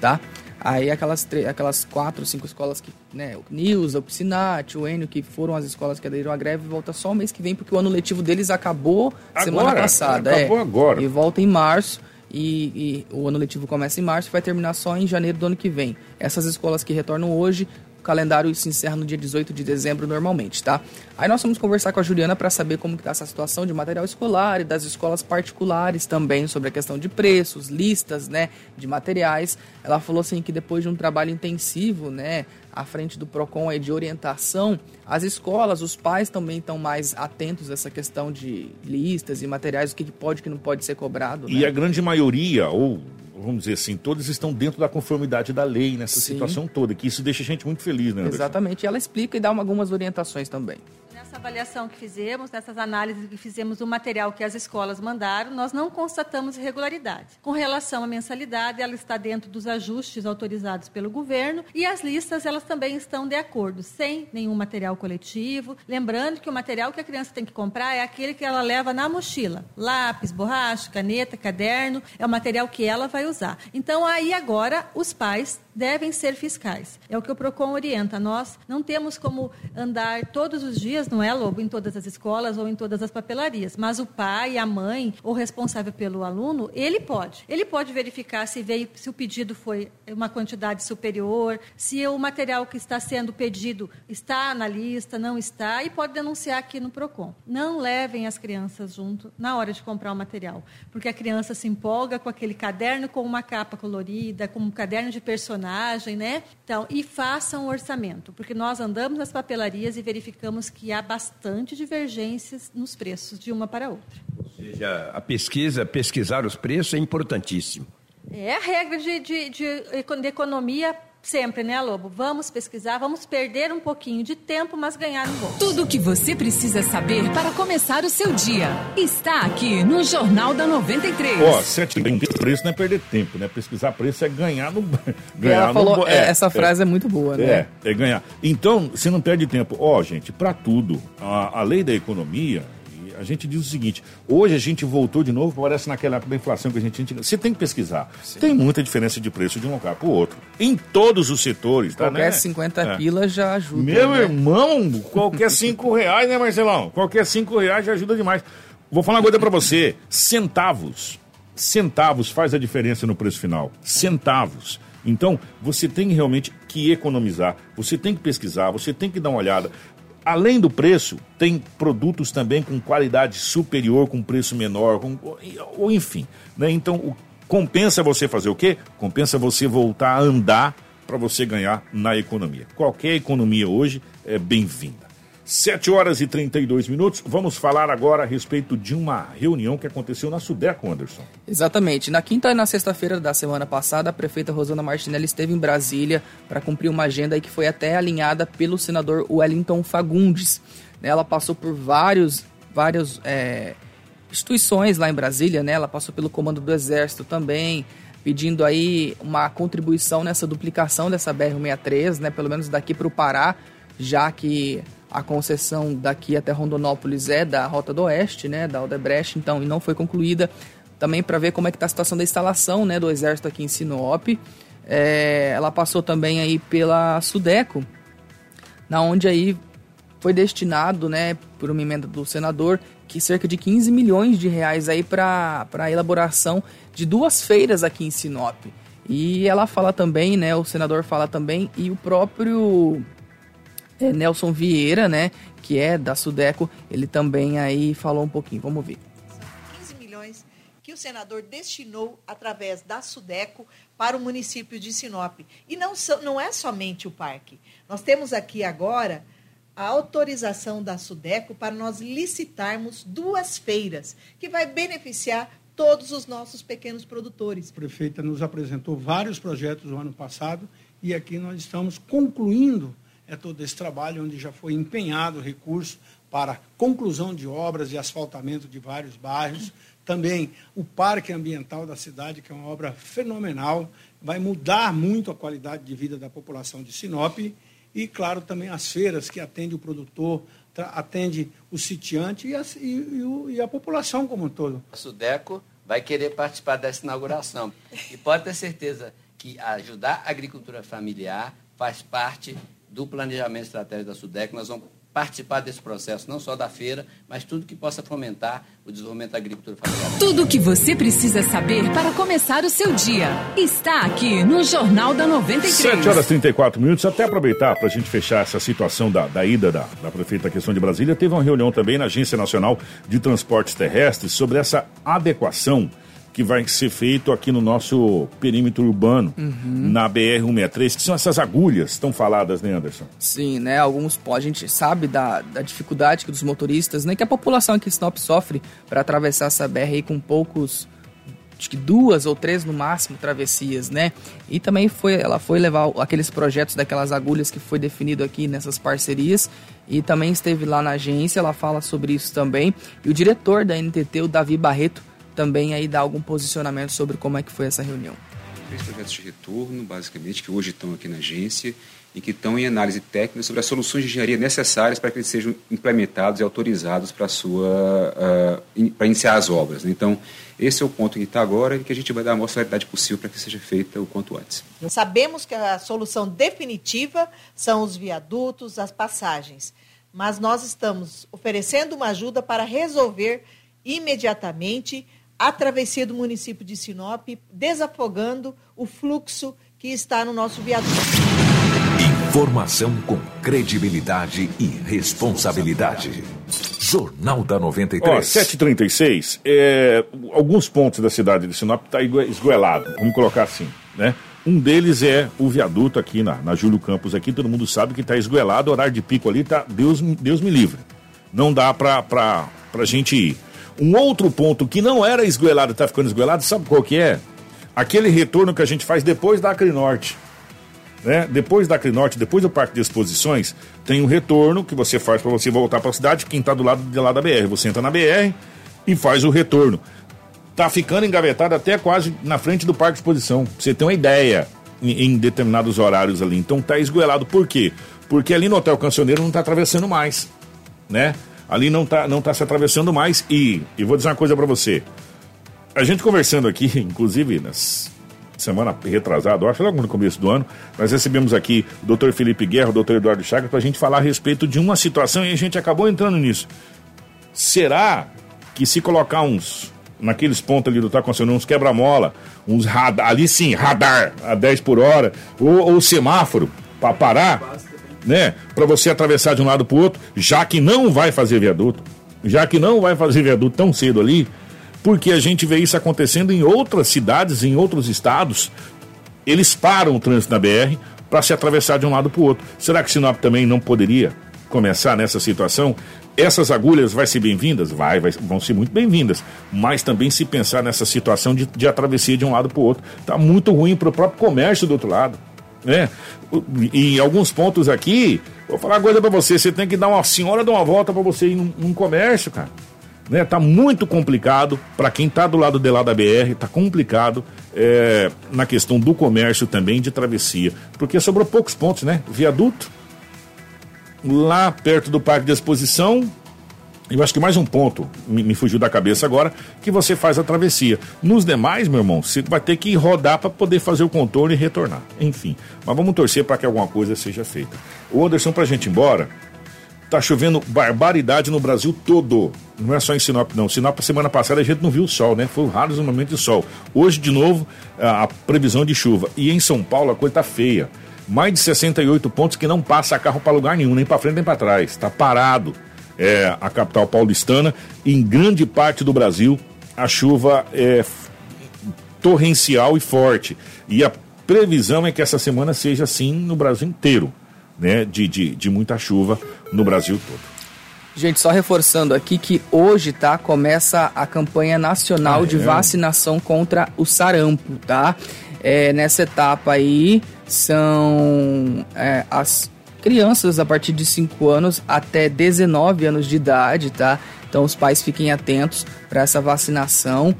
tá? Aí aquelas, aquelas quatro, cinco escolas que, né, o Nilza, o Piscinati, o Enio, que foram as escolas que aderiram à greve, volta só o mês que vem, porque o ano letivo deles acabou agora, semana passada. Acabou é, agora. E volta em março. E, e, o ano letivo começa em março e vai terminar só em janeiro do ano que vem. Essas escolas que retornam hoje calendário se encerra no dia 18 de dezembro normalmente, tá? Aí nós vamos conversar com a Juliana para saber como está essa situação de material escolar e das escolas particulares também, sobre a questão de preços, listas, né, de materiais. Ela falou assim que depois de um trabalho intensivo, né, à frente do Procon aí de orientação, as escolas, os pais também estão mais atentos a essa questão de listas e materiais, o que pode e o que não pode ser cobrado. E né? a grande maioria, ou vamos dizer assim, todos estão dentro da conformidade da lei nessa Sim. situação toda, que isso deixa a gente muito feliz, né? Anderson? Exatamente. E ela explica e dá algumas orientações também. Nessa avaliação que fizemos, nessas análises que fizemos do material que as escolas mandaram, nós não constatamos irregularidade. Com relação à mensalidade, ela está dentro dos ajustes autorizados pelo governo e as listas elas também estão de acordo, sem nenhum material coletivo. Lembrando que o material que a criança tem que comprar é aquele que ela leva na mochila: lápis, borracha, caneta, caderno, é o material que ela vai usar. Então aí agora os pais devem ser fiscais. É o que o Procon orienta. Nós não temos como andar todos os dias, não é, Lobo, em todas as escolas ou em todas as papelarias, mas o pai, a mãe, ou responsável pelo aluno, ele pode. Ele pode verificar se veio, se o pedido foi uma quantidade superior, se o material que está sendo pedido está na lista, não está, e pode denunciar aqui no Procon. Não levem as crianças junto na hora de comprar o material, porque a criança se empolga com aquele caderno com uma capa colorida, com um caderno de personagem né? Então, e façam um orçamento, porque nós andamos nas papelarias e verificamos que há bastante divergências nos preços de uma para outra. Ou seja, a pesquisa, pesquisar os preços é importantíssimo. É a regra de, de, de, de economia Sempre, né, Lobo? Vamos pesquisar, vamos perder um pouquinho de tempo, mas ganhar um bom. Tudo o que você precisa saber para começar o seu dia está aqui no Jornal da 93. Ó, oh, sete preço não é perder tempo, né? Pesquisar preço é ganhar no ganhar Ela falou, no, é, essa frase é, é, muito boa, né? É, é ganhar. Então, você não perde tempo. Ó, oh, gente, para tudo, a, a lei da economia, a gente diz o seguinte: hoje a gente voltou de novo, parece naquela época da inflação que a gente tinha. Você tem que pesquisar. Sim. Tem muita diferença de preço de um lugar para o outro. Em todos os setores, tá? Qualquer né? 50 é. pilas já ajuda. Meu né? irmão, qualquer 5 reais, né, Marcelão? Qualquer 5 reais já ajuda demais. Vou falar uma coisa para você: centavos. Centavos faz a diferença no preço final. Centavos. Então, você tem realmente que economizar, você tem que pesquisar, você tem que dar uma olhada além do preço, tem produtos também com qualidade superior, com preço menor, com, ou enfim. Né? Então, o, compensa você fazer o quê? Compensa você voltar a andar para você ganhar na economia. Qualquer economia hoje é bem-vinda. 7 horas e 32 minutos. Vamos falar agora a respeito de uma reunião que aconteceu na Sudeco, Anderson. Exatamente. Na quinta e na sexta-feira da semana passada, a prefeita Rosana Martinelli esteve em Brasília para cumprir uma agenda que foi até alinhada pelo senador Wellington Fagundes. Ela passou por vários, várias é, instituições lá em Brasília, né? Ela passou pelo Comando do Exército também, pedindo aí uma contribuição nessa duplicação dessa BR-163, né? Pelo menos daqui para o Pará, já que a concessão daqui até Rondonópolis é da Rota do Oeste, né, da Odebrecht, então, e não foi concluída. Também para ver como é que está a situação da instalação, né, do Exército aqui em Sinop. É, ela passou também aí pela Sudeco, na onde aí foi destinado, né, por uma emenda do senador, que cerca de 15 milhões de reais aí para a elaboração de duas feiras aqui em Sinop. E ela fala também, né, o senador fala também, e o próprio é, Nelson Vieira, né, que é da Sudeco, ele também aí falou um pouquinho. Vamos ver. São 15 milhões que o senador destinou através da Sudeco para o município de Sinop. E não, não é somente o parque. Nós temos aqui agora a autorização da Sudeco para nós licitarmos duas feiras, que vai beneficiar todos os nossos pequenos produtores. A prefeita nos apresentou vários projetos no ano passado e aqui nós estamos concluindo é todo esse trabalho onde já foi empenhado recurso para conclusão de obras e asfaltamento de vários bairros. Também o Parque Ambiental da cidade, que é uma obra fenomenal, vai mudar muito a qualidade de vida da população de Sinop. E, claro, também as feiras que atende o produtor, atende o sitiante e a, e, e a população como um todo. A Sudeco vai querer participar dessa inauguração. E pode ter certeza que ajudar a agricultura familiar faz parte do planejamento estratégico da SUDEC. Nós vamos participar desse processo, não só da feira, mas tudo que possa fomentar o desenvolvimento da agricultura familiar. Tudo o que você precisa saber para começar o seu dia está aqui no Jornal da 93. 7 horas e 34 minutos. Até aproveitar para a gente fechar essa situação da, da ida da, da prefeita questão de Brasília, teve uma reunião também na Agência Nacional de Transportes Terrestres sobre essa adequação que vai ser feito aqui no nosso perímetro urbano, uhum. na BR-163, que são essas agulhas tão faladas, né, Anderson? Sim, né? Alguns, a gente sabe da, da dificuldade que dos motoristas, né? Que a população aqui em Sinop sofre para atravessar essa BR aí com poucos acho que duas ou três no máximo travessias, né? E também foi, ela foi levar aqueles projetos daquelas agulhas que foi definido aqui nessas parcerias e também esteve lá na agência, ela fala sobre isso também. E o diretor da NTT, o Davi Barreto, também aí dar algum posicionamento sobre como é que foi essa reunião. Três projetos de retorno, basicamente, que hoje estão aqui na agência e que estão em análise técnica sobre as soluções de engenharia necessárias para que eles sejam implementados e autorizados para, sua, uh, in, para iniciar as obras. Então, esse é o ponto que está agora e que a gente vai dar a maior celeridade possível para que seja feita o quanto antes. Sabemos que a solução definitiva são os viadutos, as passagens, mas nós estamos oferecendo uma ajuda para resolver imediatamente a travessia do município de Sinop, desafogando o fluxo que está no nosso viaduto. Informação com credibilidade e responsabilidade. Jornal da 93. Ó, 736, é, alguns pontos da cidade de Sinop está esgoelado, vamos colocar assim, né? Um deles é o viaduto aqui na, na Júlio Campos, aqui todo mundo sabe que está esgoelado, horário de pico ali, tá, Deus, Deus me livre. Não dá para a gente ir. Um outro ponto que não era esgoelado, está ficando esgoelado, sabe qual que é? Aquele retorno que a gente faz depois da Acrinorte. Né? Depois da Acrinorte, depois do Parque de Exposições, tem um retorno que você faz para você voltar para a cidade, quem está do lado de lá da BR. Você entra na BR e faz o retorno. Tá ficando engavetado até quase na frente do Parque de Exposição. Você ter uma ideia em, em determinados horários ali. Então tá esgoelado. Por quê? Porque ali no Hotel Cancioneiro não está atravessando mais, né? Ali não está não tá se atravessando mais. E, e vou dizer uma coisa para você. A gente conversando aqui, inclusive nas semana retrasada, acho logo no começo do ano, nós recebemos aqui o Dr. Felipe Guerra, o Dr. Eduardo Chagas, para a gente falar a respeito de uma situação e a gente acabou entrando nisso. Será que se colocar uns, naqueles pontos ali do Taconcionão, uns quebra-mola, uns radar, ali sim, radar a 10 por hora, ou, ou semáforo para parar, né? Para você atravessar de um lado para o outro, já que não vai fazer viaduto, já que não vai fazer viaduto tão cedo ali, porque a gente vê isso acontecendo em outras cidades, em outros estados. Eles param o trânsito na BR para se atravessar de um lado para o outro. Será que Sinop também não poderia começar nessa situação? Essas agulhas vai ser bem-vindas? Vai, vai, vão ser muito bem-vindas. Mas também se pensar nessa situação de, de atravessia de um lado para o outro. Está muito ruim para o próprio comércio do outro lado. Né? Em alguns pontos aqui, vou falar uma coisa para você: você tem que dar uma senhora dar uma volta para você ir num, num comércio, cara. Né, tá muito complicado para quem tá do lado de lá da BR, tá complicado é, na questão do comércio também de travessia, porque sobrou poucos pontos, né? Viaduto, lá perto do Parque de Exposição, eu acho que mais um ponto me, me, fugiu da cabeça agora, que você faz a travessia. Nos demais, meu irmão, você vai ter que rodar para poder fazer o contorno e retornar. Enfim, mas vamos torcer para que alguma coisa seja feita. O Anderson, para a gente ir embora, Tá chovendo barbaridade no Brasil todo. Não é só em Sinop, não. Sinop, semana passada, a gente não viu o sol, né? Foi raros momentos de sol. Hoje, de novo, a previsão de chuva. E em São Paulo, a coisa tá feia. Mais de 68 pontos que não passa carro para lugar nenhum, nem para frente nem para trás. Está parado. É a capital paulistana. Em grande parte do Brasil, a chuva é torrencial e forte. E a previsão é que essa semana seja assim no Brasil inteiro né, de, de, de muita chuva no Brasil todo. Gente, só reforçando aqui que hoje, tá, começa a campanha nacional ah, de é? vacinação contra o sarampo, tá? É, nessa etapa aí são é, as crianças a partir de 5 anos até 19 anos de idade, tá? Então os pais fiquem atentos para essa vacinação.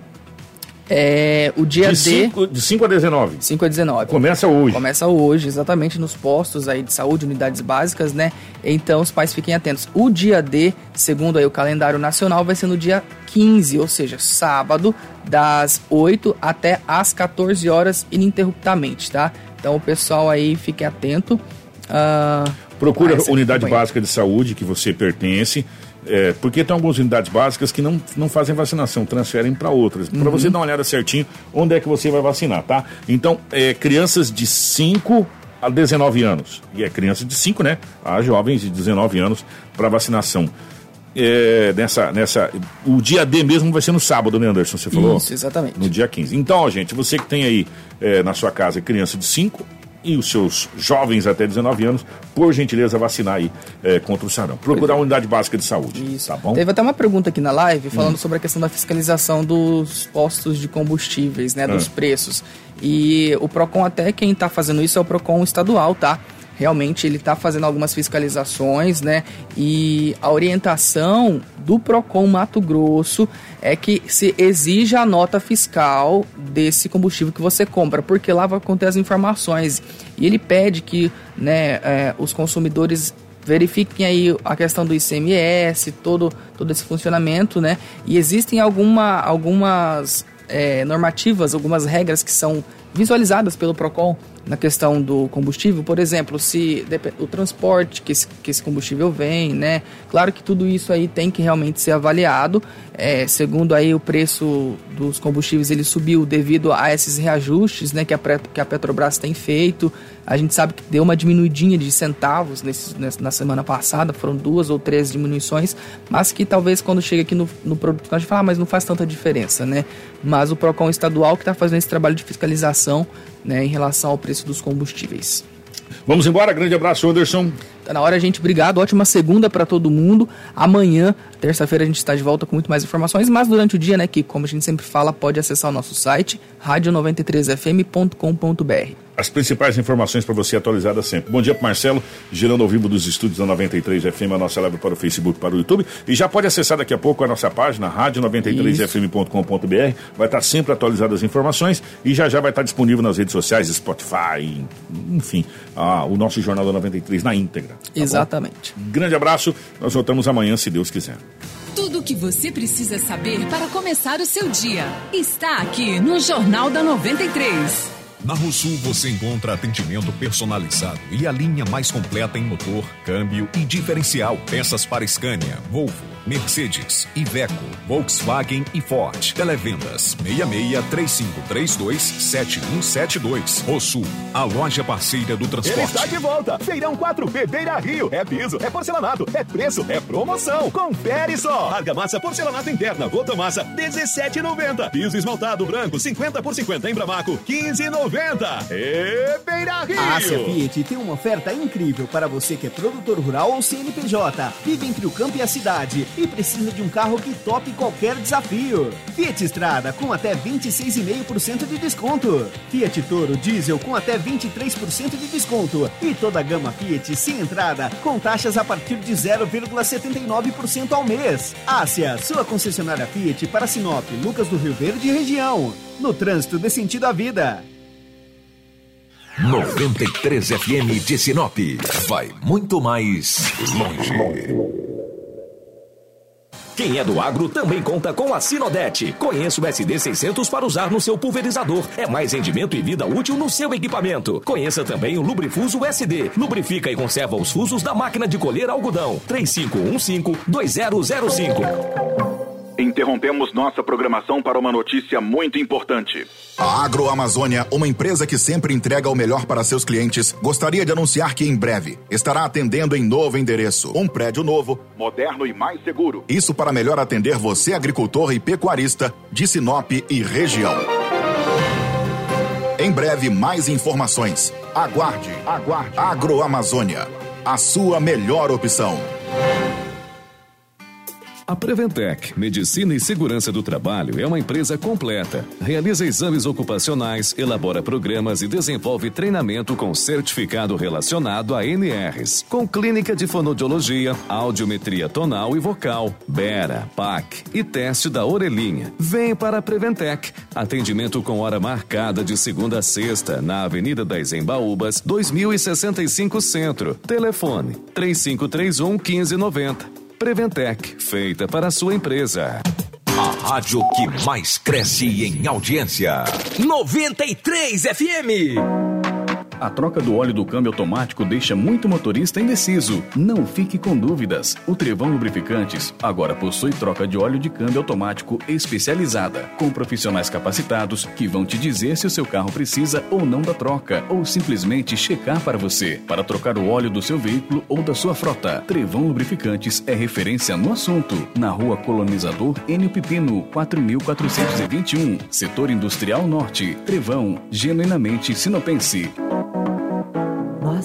É, o dia de 5 de 5 a 19. 5 a 19. Começa hoje. Começa hoje, exatamente nos postos aí de saúde, unidades básicas, né? Então os pais fiquem atentos. O dia D, segundo aí o calendário nacional, vai ser no dia 15, ou seja, sábado, das 8 até as 14 horas ininterruptamente, tá? Então o pessoal aí fique atento. Uh, Procura a unidade básica de saúde que você pertence é, porque tem algumas unidades básicas que não, não fazem vacinação, transferem para outras. Uhum. Para você dar uma olhada certinho onde é que você vai vacinar, tá? Então, é, crianças de 5 a 19 anos. E é criança de 5, né? A jovens de 19 anos para vacinação. É, nessa, nessa. O dia D mesmo vai ser no sábado, né, Anderson? Você falou? Isso, exatamente. No dia 15. Então, ó, gente, você que tem aí é, na sua casa criança de 5 e os seus jovens até 19 anos, por gentileza, vacinar aí é, contra o sarampo. Procurar a unidade básica de saúde. Isso. Tá bom? Teve até uma pergunta aqui na live falando hum. sobre a questão da fiscalização dos postos de combustíveis, né? Dos hum. preços. E o PROCON, até quem está fazendo isso é o PROCON estadual, tá? Realmente ele está fazendo algumas fiscalizações, né? E a orientação do Procon Mato Grosso é que se exija a nota fiscal desse combustível que você compra, porque lá vai conter as informações. E ele pede que, né, é, os consumidores verifiquem aí a questão do ICMS, todo, todo esse funcionamento, né? E existem alguma, algumas é, normativas, algumas regras que são visualizadas pelo PROCON na questão do combustível, por exemplo, se o transporte que esse, que esse combustível vem, né? Claro que tudo isso aí tem que realmente ser avaliado. É, segundo aí o preço dos combustíveis ele subiu devido a esses reajustes, né? Que a, que a Petrobras tem feito. A gente sabe que deu uma diminuidinha de centavos nesse, na semana passada, foram duas ou três diminuições, mas que talvez quando chega aqui no, no produto a gente fala, ah, mas não faz tanta diferença, né? Mas o PROCON estadual que está fazendo esse trabalho de fiscalização né, em relação ao preço dos combustíveis. Vamos embora, grande abraço, Anderson. Tá na hora, gente. Obrigado. Ótima segunda para todo mundo. Amanhã, terça-feira, a gente está de volta com muito mais informações. Mas durante o dia, né, que como a gente sempre fala, pode acessar o nosso site, radio93fm.com.br as principais informações para você atualizadas sempre. Bom dia para Marcelo, girando ao vivo dos estúdios da 93 FM, a nossa live para o Facebook, para o YouTube. E já pode acessar daqui a pouco a nossa página, rádio93fm.com.br. Vai estar sempre atualizadas as informações e já já vai estar disponível nas redes sociais, Spotify, enfim, ah, o nosso Jornal da 93 na íntegra. Tá Exatamente. Bom? Grande abraço, nós voltamos amanhã, se Deus quiser. Tudo o que você precisa saber para começar o seu dia está aqui no Jornal da 93. Na Rosul você encontra atendimento personalizado e a linha mais completa em motor, câmbio e diferencial. Peças para Scania, Volvo. Mercedes, Iveco, Volkswagen e Ford. Televendas 66 3532 7172. Rosul, a loja parceira do transporte. Ele está de volta. Feirão 4B Beira Rio. É piso, é porcelanato, é preço, é promoção. Confere só. Argamassa porcelanato interna, Votomassa 17,90. Piso esmaltado branco 50 por 50 em Bramaco 15,90. E Beira Rio. A Ásia Fiat tem uma oferta incrível para você que é produtor rural ou CNPJ, vive entre o campo e a cidade e precisa de um carro que tope qualquer desafio. Fiat Estrada com até 26,5% de desconto. Fiat Toro Diesel com até 23% de desconto. E toda a gama Fiat sem entrada com taxas a partir de 0,79% ao mês. Ásia, sua concessionária Fiat para Sinop, Lucas do Rio Verde e região. No trânsito dê sentido à vida. 93 FM de Sinop. Vai muito mais longe. Quem é do agro também conta com a Sinodete. Conheça o SD600 para usar no seu pulverizador. É mais rendimento e vida útil no seu equipamento. Conheça também o Lubrifuso SD. Lubrifica e conserva os fusos da máquina de colher algodão. 3515-2005. Interrompemos nossa programação para uma notícia muito importante. A Agroamazônia, uma empresa que sempre entrega o melhor para seus clientes, gostaria de anunciar que em breve estará atendendo em novo endereço. Um prédio novo, moderno e mais seguro. Isso para melhor atender você, agricultor e pecuarista de Sinop e região. Em breve, mais informações. Aguarde, aguarde. Agroamazônia, a sua melhor opção. A Preventec, Medicina e Segurança do Trabalho, é uma empresa completa. Realiza exames ocupacionais, elabora programas e desenvolve treinamento com certificado relacionado a NRs, com clínica de fonodiologia, audiometria tonal e vocal, BERA, PAC e teste da orelhinha. Vem para a Preventec. Atendimento com hora marcada de segunda a sexta, na Avenida das Embaúbas, 2065 Centro. Telefone 3531 1590. Preventec, feita para a sua empresa. A rádio que mais cresce em audiência. 93 FM. A troca do óleo do câmbio automático deixa muito motorista indeciso. Não fique com dúvidas. O Trevão Lubrificantes agora possui troca de óleo de câmbio automático especializada, com profissionais capacitados que vão te dizer se o seu carro precisa ou não da troca, ou simplesmente checar para você, para trocar o óleo do seu veículo ou da sua frota. Trevão Lubrificantes é referência no assunto. Na rua Colonizador Enio Pipino, 4421, Setor Industrial Norte. Trevão, genuinamente sinopense.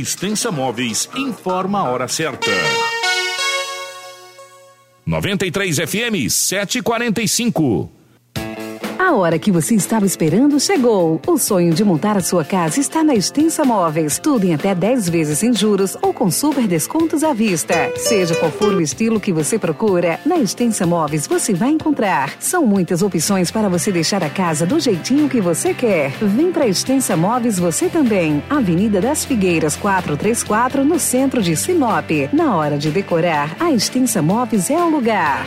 Extensa Móveis informa a hora certa. 93 FM 745. A hora que você estava esperando chegou. O sonho de montar a sua casa está na Extensa Móveis. Tudo em até 10 vezes sem juros ou com super descontos à vista. Seja qual for o estilo que você procura, na Extensa Móveis você vai encontrar. São muitas opções para você deixar a casa do jeitinho que você quer. Vem para Extensa Móveis você também. Avenida das Figueiras 434, no centro de Sinop. Na hora de decorar, a Extensa Móveis é o lugar.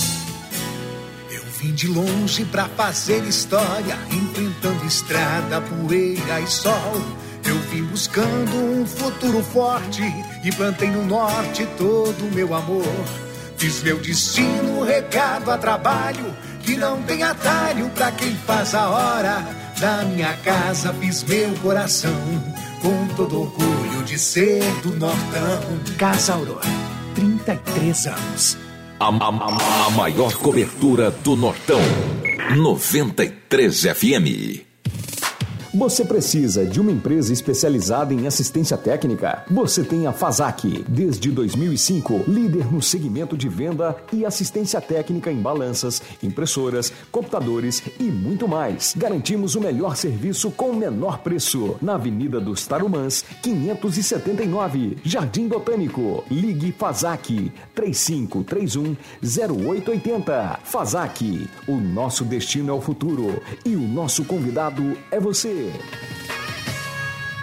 De longe pra fazer história, enfrentando estrada, poeira e sol. Eu vim buscando um futuro forte e plantei no norte todo o meu amor. Fiz meu destino, recado a trabalho, que não tem atalho pra quem faz a hora. Da minha casa fiz meu coração, com todo orgulho de ser do Nortão. Casa Aurora 33 anos. A, a, a maior cobertura do Nortão. 93 FM. Você precisa de uma empresa especializada em assistência técnica? Você tem a Fazac. Desde 2005, líder no segmento de venda e assistência técnica em balanças, impressoras, computadores e muito mais. Garantimos o melhor serviço com o menor preço. Na Avenida dos Tarumãs, 579, Jardim Botânico. Ligue Fazac 3531 0880. Fazac. O nosso destino é o futuro e o nosso convidado é você.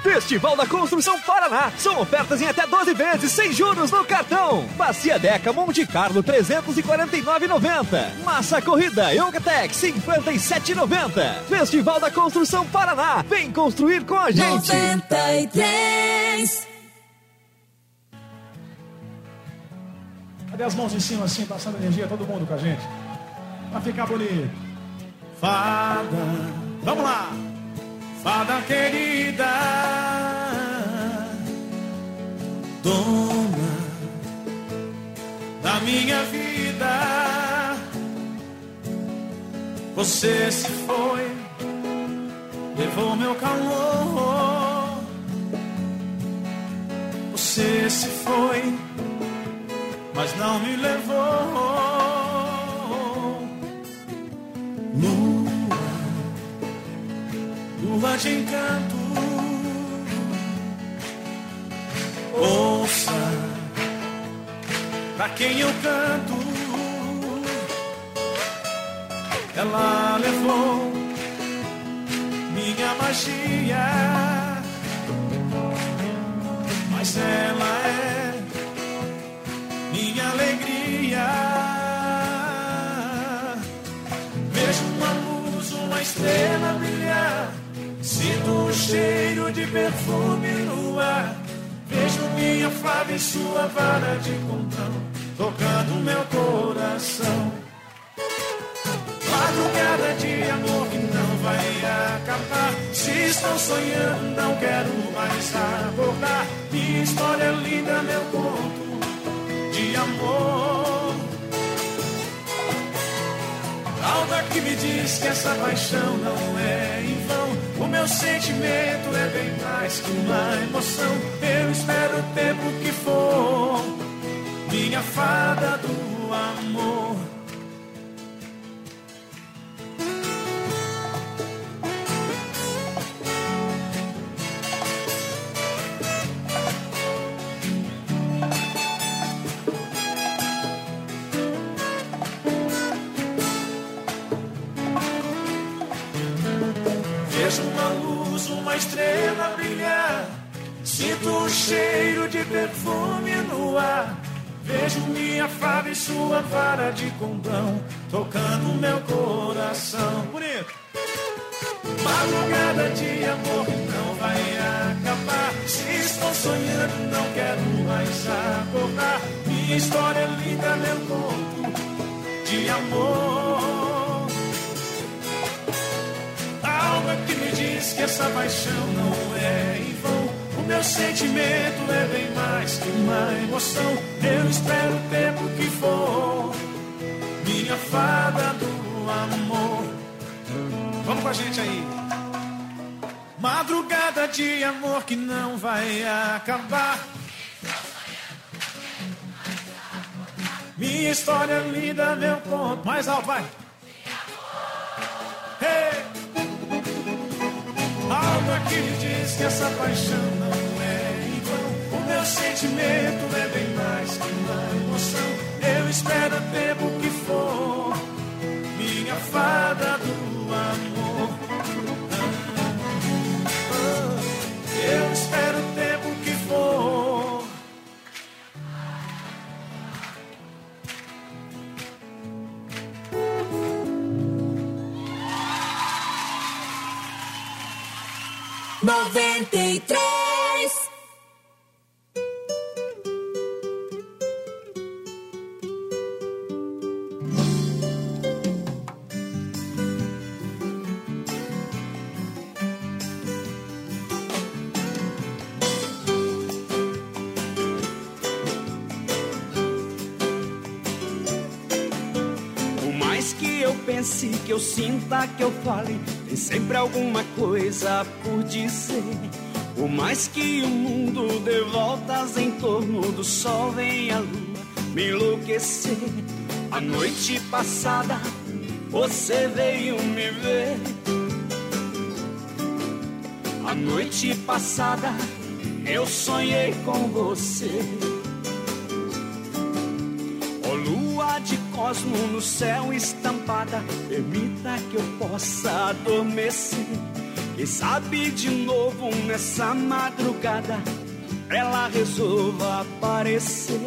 Festival da Construção Paraná. São ofertas em até 12 vezes, sem juros no cartão. Bacia Deca Monte Carlo 349,90. Massa Corrida Yogatec 57,90. Festival da Construção Paraná. Vem construir com a gente. 93. Cadê as mãos em cima assim, passando energia, todo mundo com a gente? Pra ficar bonito. Fada. Vamos lá. Fada querida, dona da minha vida, você se foi, levou meu calor. Você se foi, mas não me levou. Lua de encanto. Ouça pra quem eu canto. Ela levou minha magia, mas ela é minha alegria. Estrela brilhar. Sinto o cheiro de perfume no ar. Vejo minha fada e sua vara de condão tocando meu coração. Madrugada de amor que não vai acabar. Se estou sonhando, não quero mais acordar. Minha história é linda, meu conto de amor. Algo que me diz que essa paixão não é em vão. O meu sentimento é bem mais que uma emoção. Eu espero o tempo que for, minha fada do amor. Estrela brilhar. Sinto o cheiro de perfume no ar. Vejo minha fada e sua vara de condão tocando meu coração. Bonito. Madrugada de amor não vai acabar. Se estou sonhando, não quero mais acordar. Minha história é linda, meu conto de amor. Algo que me diz que essa paixão não é em vão. O meu sentimento é bem mais que uma emoção. Eu espero o tempo que for, minha fada do amor. Vamos com a gente aí. Madrugada de amor que não vai acabar. Minha história é linda, meu conto. Mais alto, vai. Hey! Me diz que essa paixão não é em vão. O meu sentimento é bem mais que uma emoção. Eu espero o tempo que for, minha fada do amor. Eu espero o tempo 93. O mais que eu pense, que eu sinta, que eu fale tem sempre alguma coisa por dizer. Por mais que o mundo dê voltas em torno do sol, vem a lua me enlouquecer. A noite passada você veio me ver. A noite passada eu sonhei com você. De cosmo no céu estampada, permita que eu possa adormecer. Quem sabe de novo nessa madrugada ela resolva aparecer.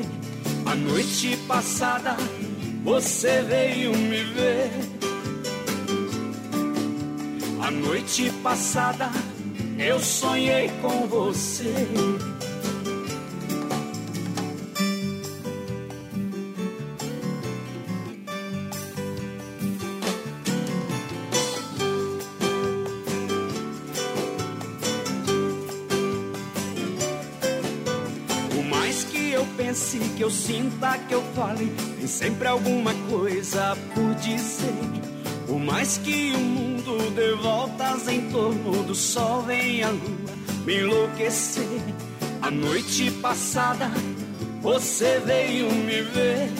A noite passada você veio me ver. A noite passada eu sonhei com você. Sinta, que eu fale, tem sempre alguma coisa por dizer. Por mais que o mundo dê voltas em torno do sol, vem a lua me enlouquecer. A noite passada você veio me ver.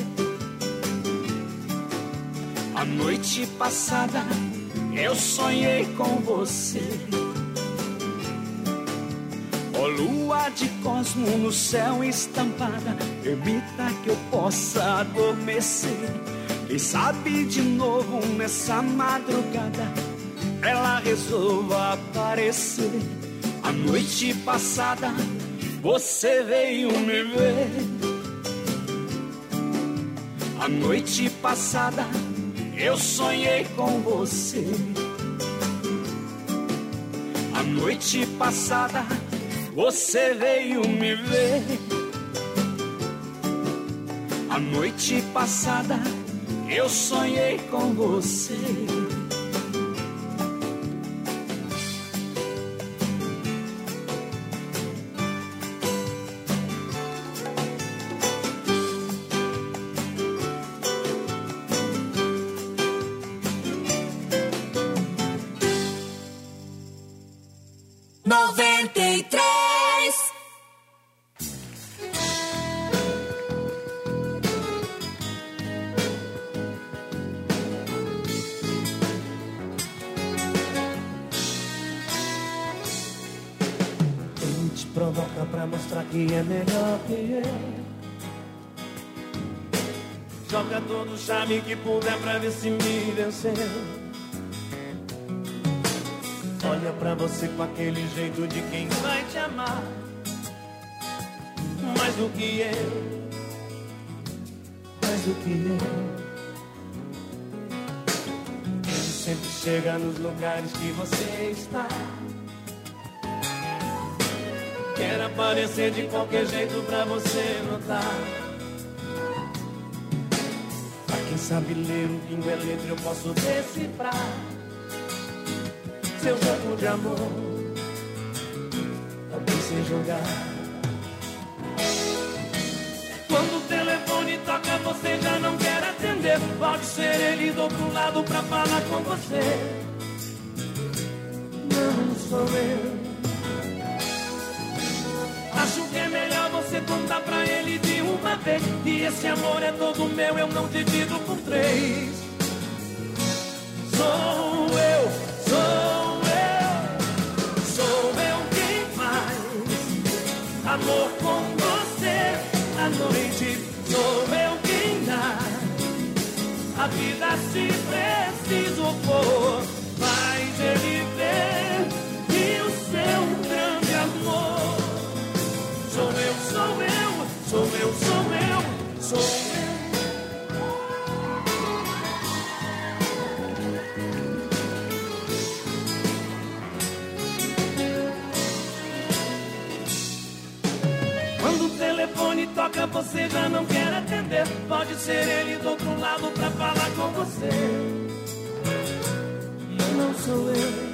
A noite passada eu sonhei com você. Ó lua de cosmo no céu estampada, permita que eu possa adormecer. Quem sabe de novo nessa madrugada ela resolva aparecer. A noite passada você veio me ver. A noite passada eu sonhei com você. A noite passada você veio me ver. A noite passada eu sonhei com você. Joga todo o charme que puder pra ver se me vencer Olha pra você com aquele jeito de quem vai te amar. Mais do que eu. Mais do que eu. Ele sempre chega nos lugares que você está Quer aparecer de qualquer jeito pra você notar. Pra quem sabe ler um pingo é letra eu posso decifrar Seu jogo de amor. Também sem jogar. Quando o telefone toca você já não quer atender. Pode ser ele do outro lado pra falar com você. Não sou eu você contar pra ele de uma vez Que esse amor é todo meu, eu não divido por três. Sou eu, sou eu Sou eu quem faz Amor com você à noite. Sou eu quem dá A vida se preciso for sou eu, sou eu, sou eu. Quando o telefone toca, você já não quer atender. Pode ser ele do outro lado pra falar com você. Não sou eu.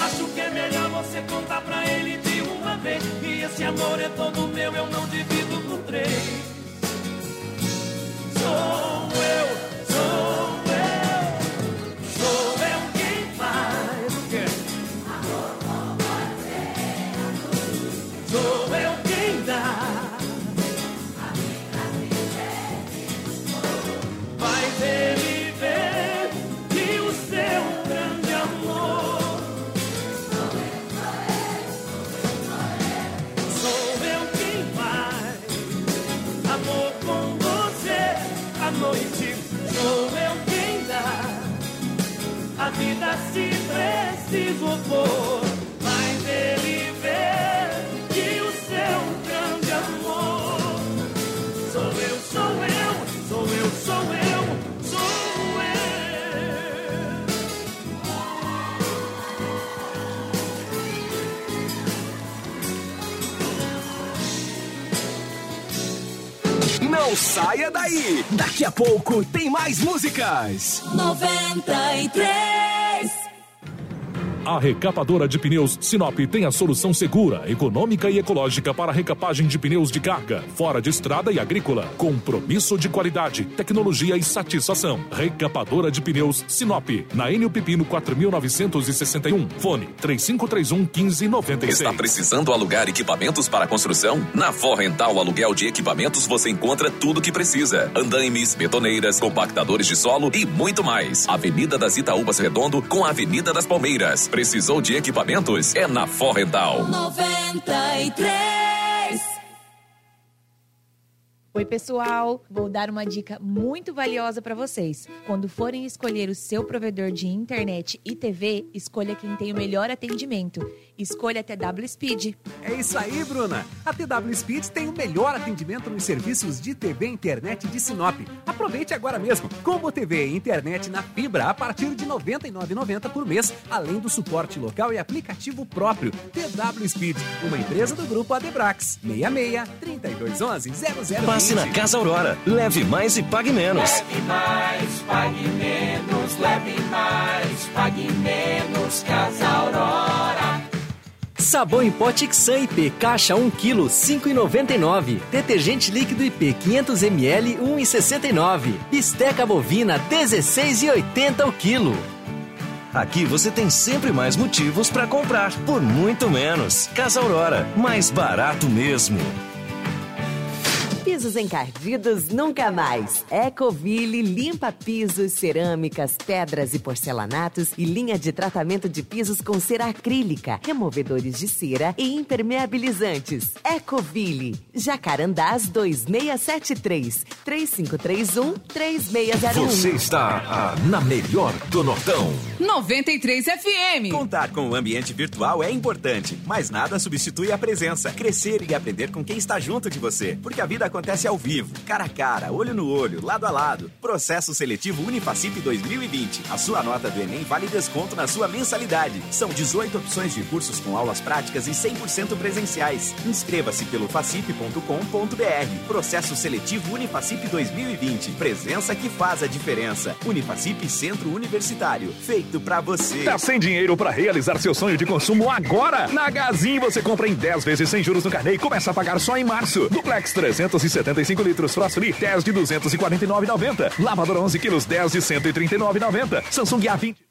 Acho que é melhor você contar pra ele de vez. Que esse amor é todo meu, eu não divido por três. Sou eu, saia daí! Daqui a pouco tem mais músicas! 93 A recapadora de pneus Sinop tem a solução segura, econômica e ecológica para a recapagem de pneus de carga, fora de estrada e agrícola. Compromisso de qualidade, tecnologia e satisfação. Recapadora de pneus Sinop, na Enio Pipino 4961. Fone 3531 1596. Está precisando alugar equipamentos para construção? Na Forrental Aluguel de Equipamentos você encontra tudo que precisa: andaimes, betoneiras, compactadores de solo e muito mais. Avenida das Itaúbas Redondo com a Avenida das Palmeiras. Precisou de equipamentos? É na Forrental. 93 Oi, pessoal! Vou dar uma dica muito valiosa para vocês. Quando forem escolher o seu provedor de internet e TV, escolha quem tem o melhor atendimento. Escolha a TW Speed. É isso aí, Bruna. A TW Speed tem o melhor atendimento nos serviços de TV e internet de Sinop. Aproveite agora mesmo. Combo TV e internet na fibra a partir de R$ 99,90 por mês, além do suporte local e aplicativo próprio. TW Speed, uma empresa do grupo Adebrax. 66 3211 0020. Passe na Casa Aurora. Leve mais e pague menos. Leve mais, pague menos, leve mais, pague menos, Casa Aurora. Sabão em pó Tixan IP, caixa 1 kg, 5,99. Detergente líquido IP, 500 ml, 1,69. Bisteca bovina, 16,80 o quilo. Aqui você tem sempre mais motivos para comprar por muito menos. Casa Aurora, mais barato mesmo. Pisos encardidos nunca mais. Ecoville limpa pisos, cerâmicas, pedras e porcelanatos e linha de tratamento de pisos com cera acrílica, removedores de cera e impermeabilizantes. Ecoville, Jacarandás 2673 3531 3601. Você está ah, na melhor do Nortão. 93 FM. Contar com o ambiente virtual é importante, mas nada substitui a presença. Crescer e aprender com quem está junto de você. Porque a vida acontece ao vivo, cara a cara, olho no olho, lado a lado. Processo Seletivo Unifacip 2020. A sua nota do Enem vale desconto na sua mensalidade. São 18 opções de cursos com aulas práticas e 100% presenciais. Inscreva-se pelo facip.com.br. Processo Seletivo Unifacip 2020. Presença que faz a diferença. Unifacip Centro Universitário. Feito pra você. Tá sem dinheiro para realizar seu sonho de consumo agora? Na Gazin você compra em 10 vezes sem juros no carnê e começa a pagar só em março. Duplex 375 litros Frostly 10 de 249,90. Lavadora 11 quilos 10 de 139,90. Samsung A20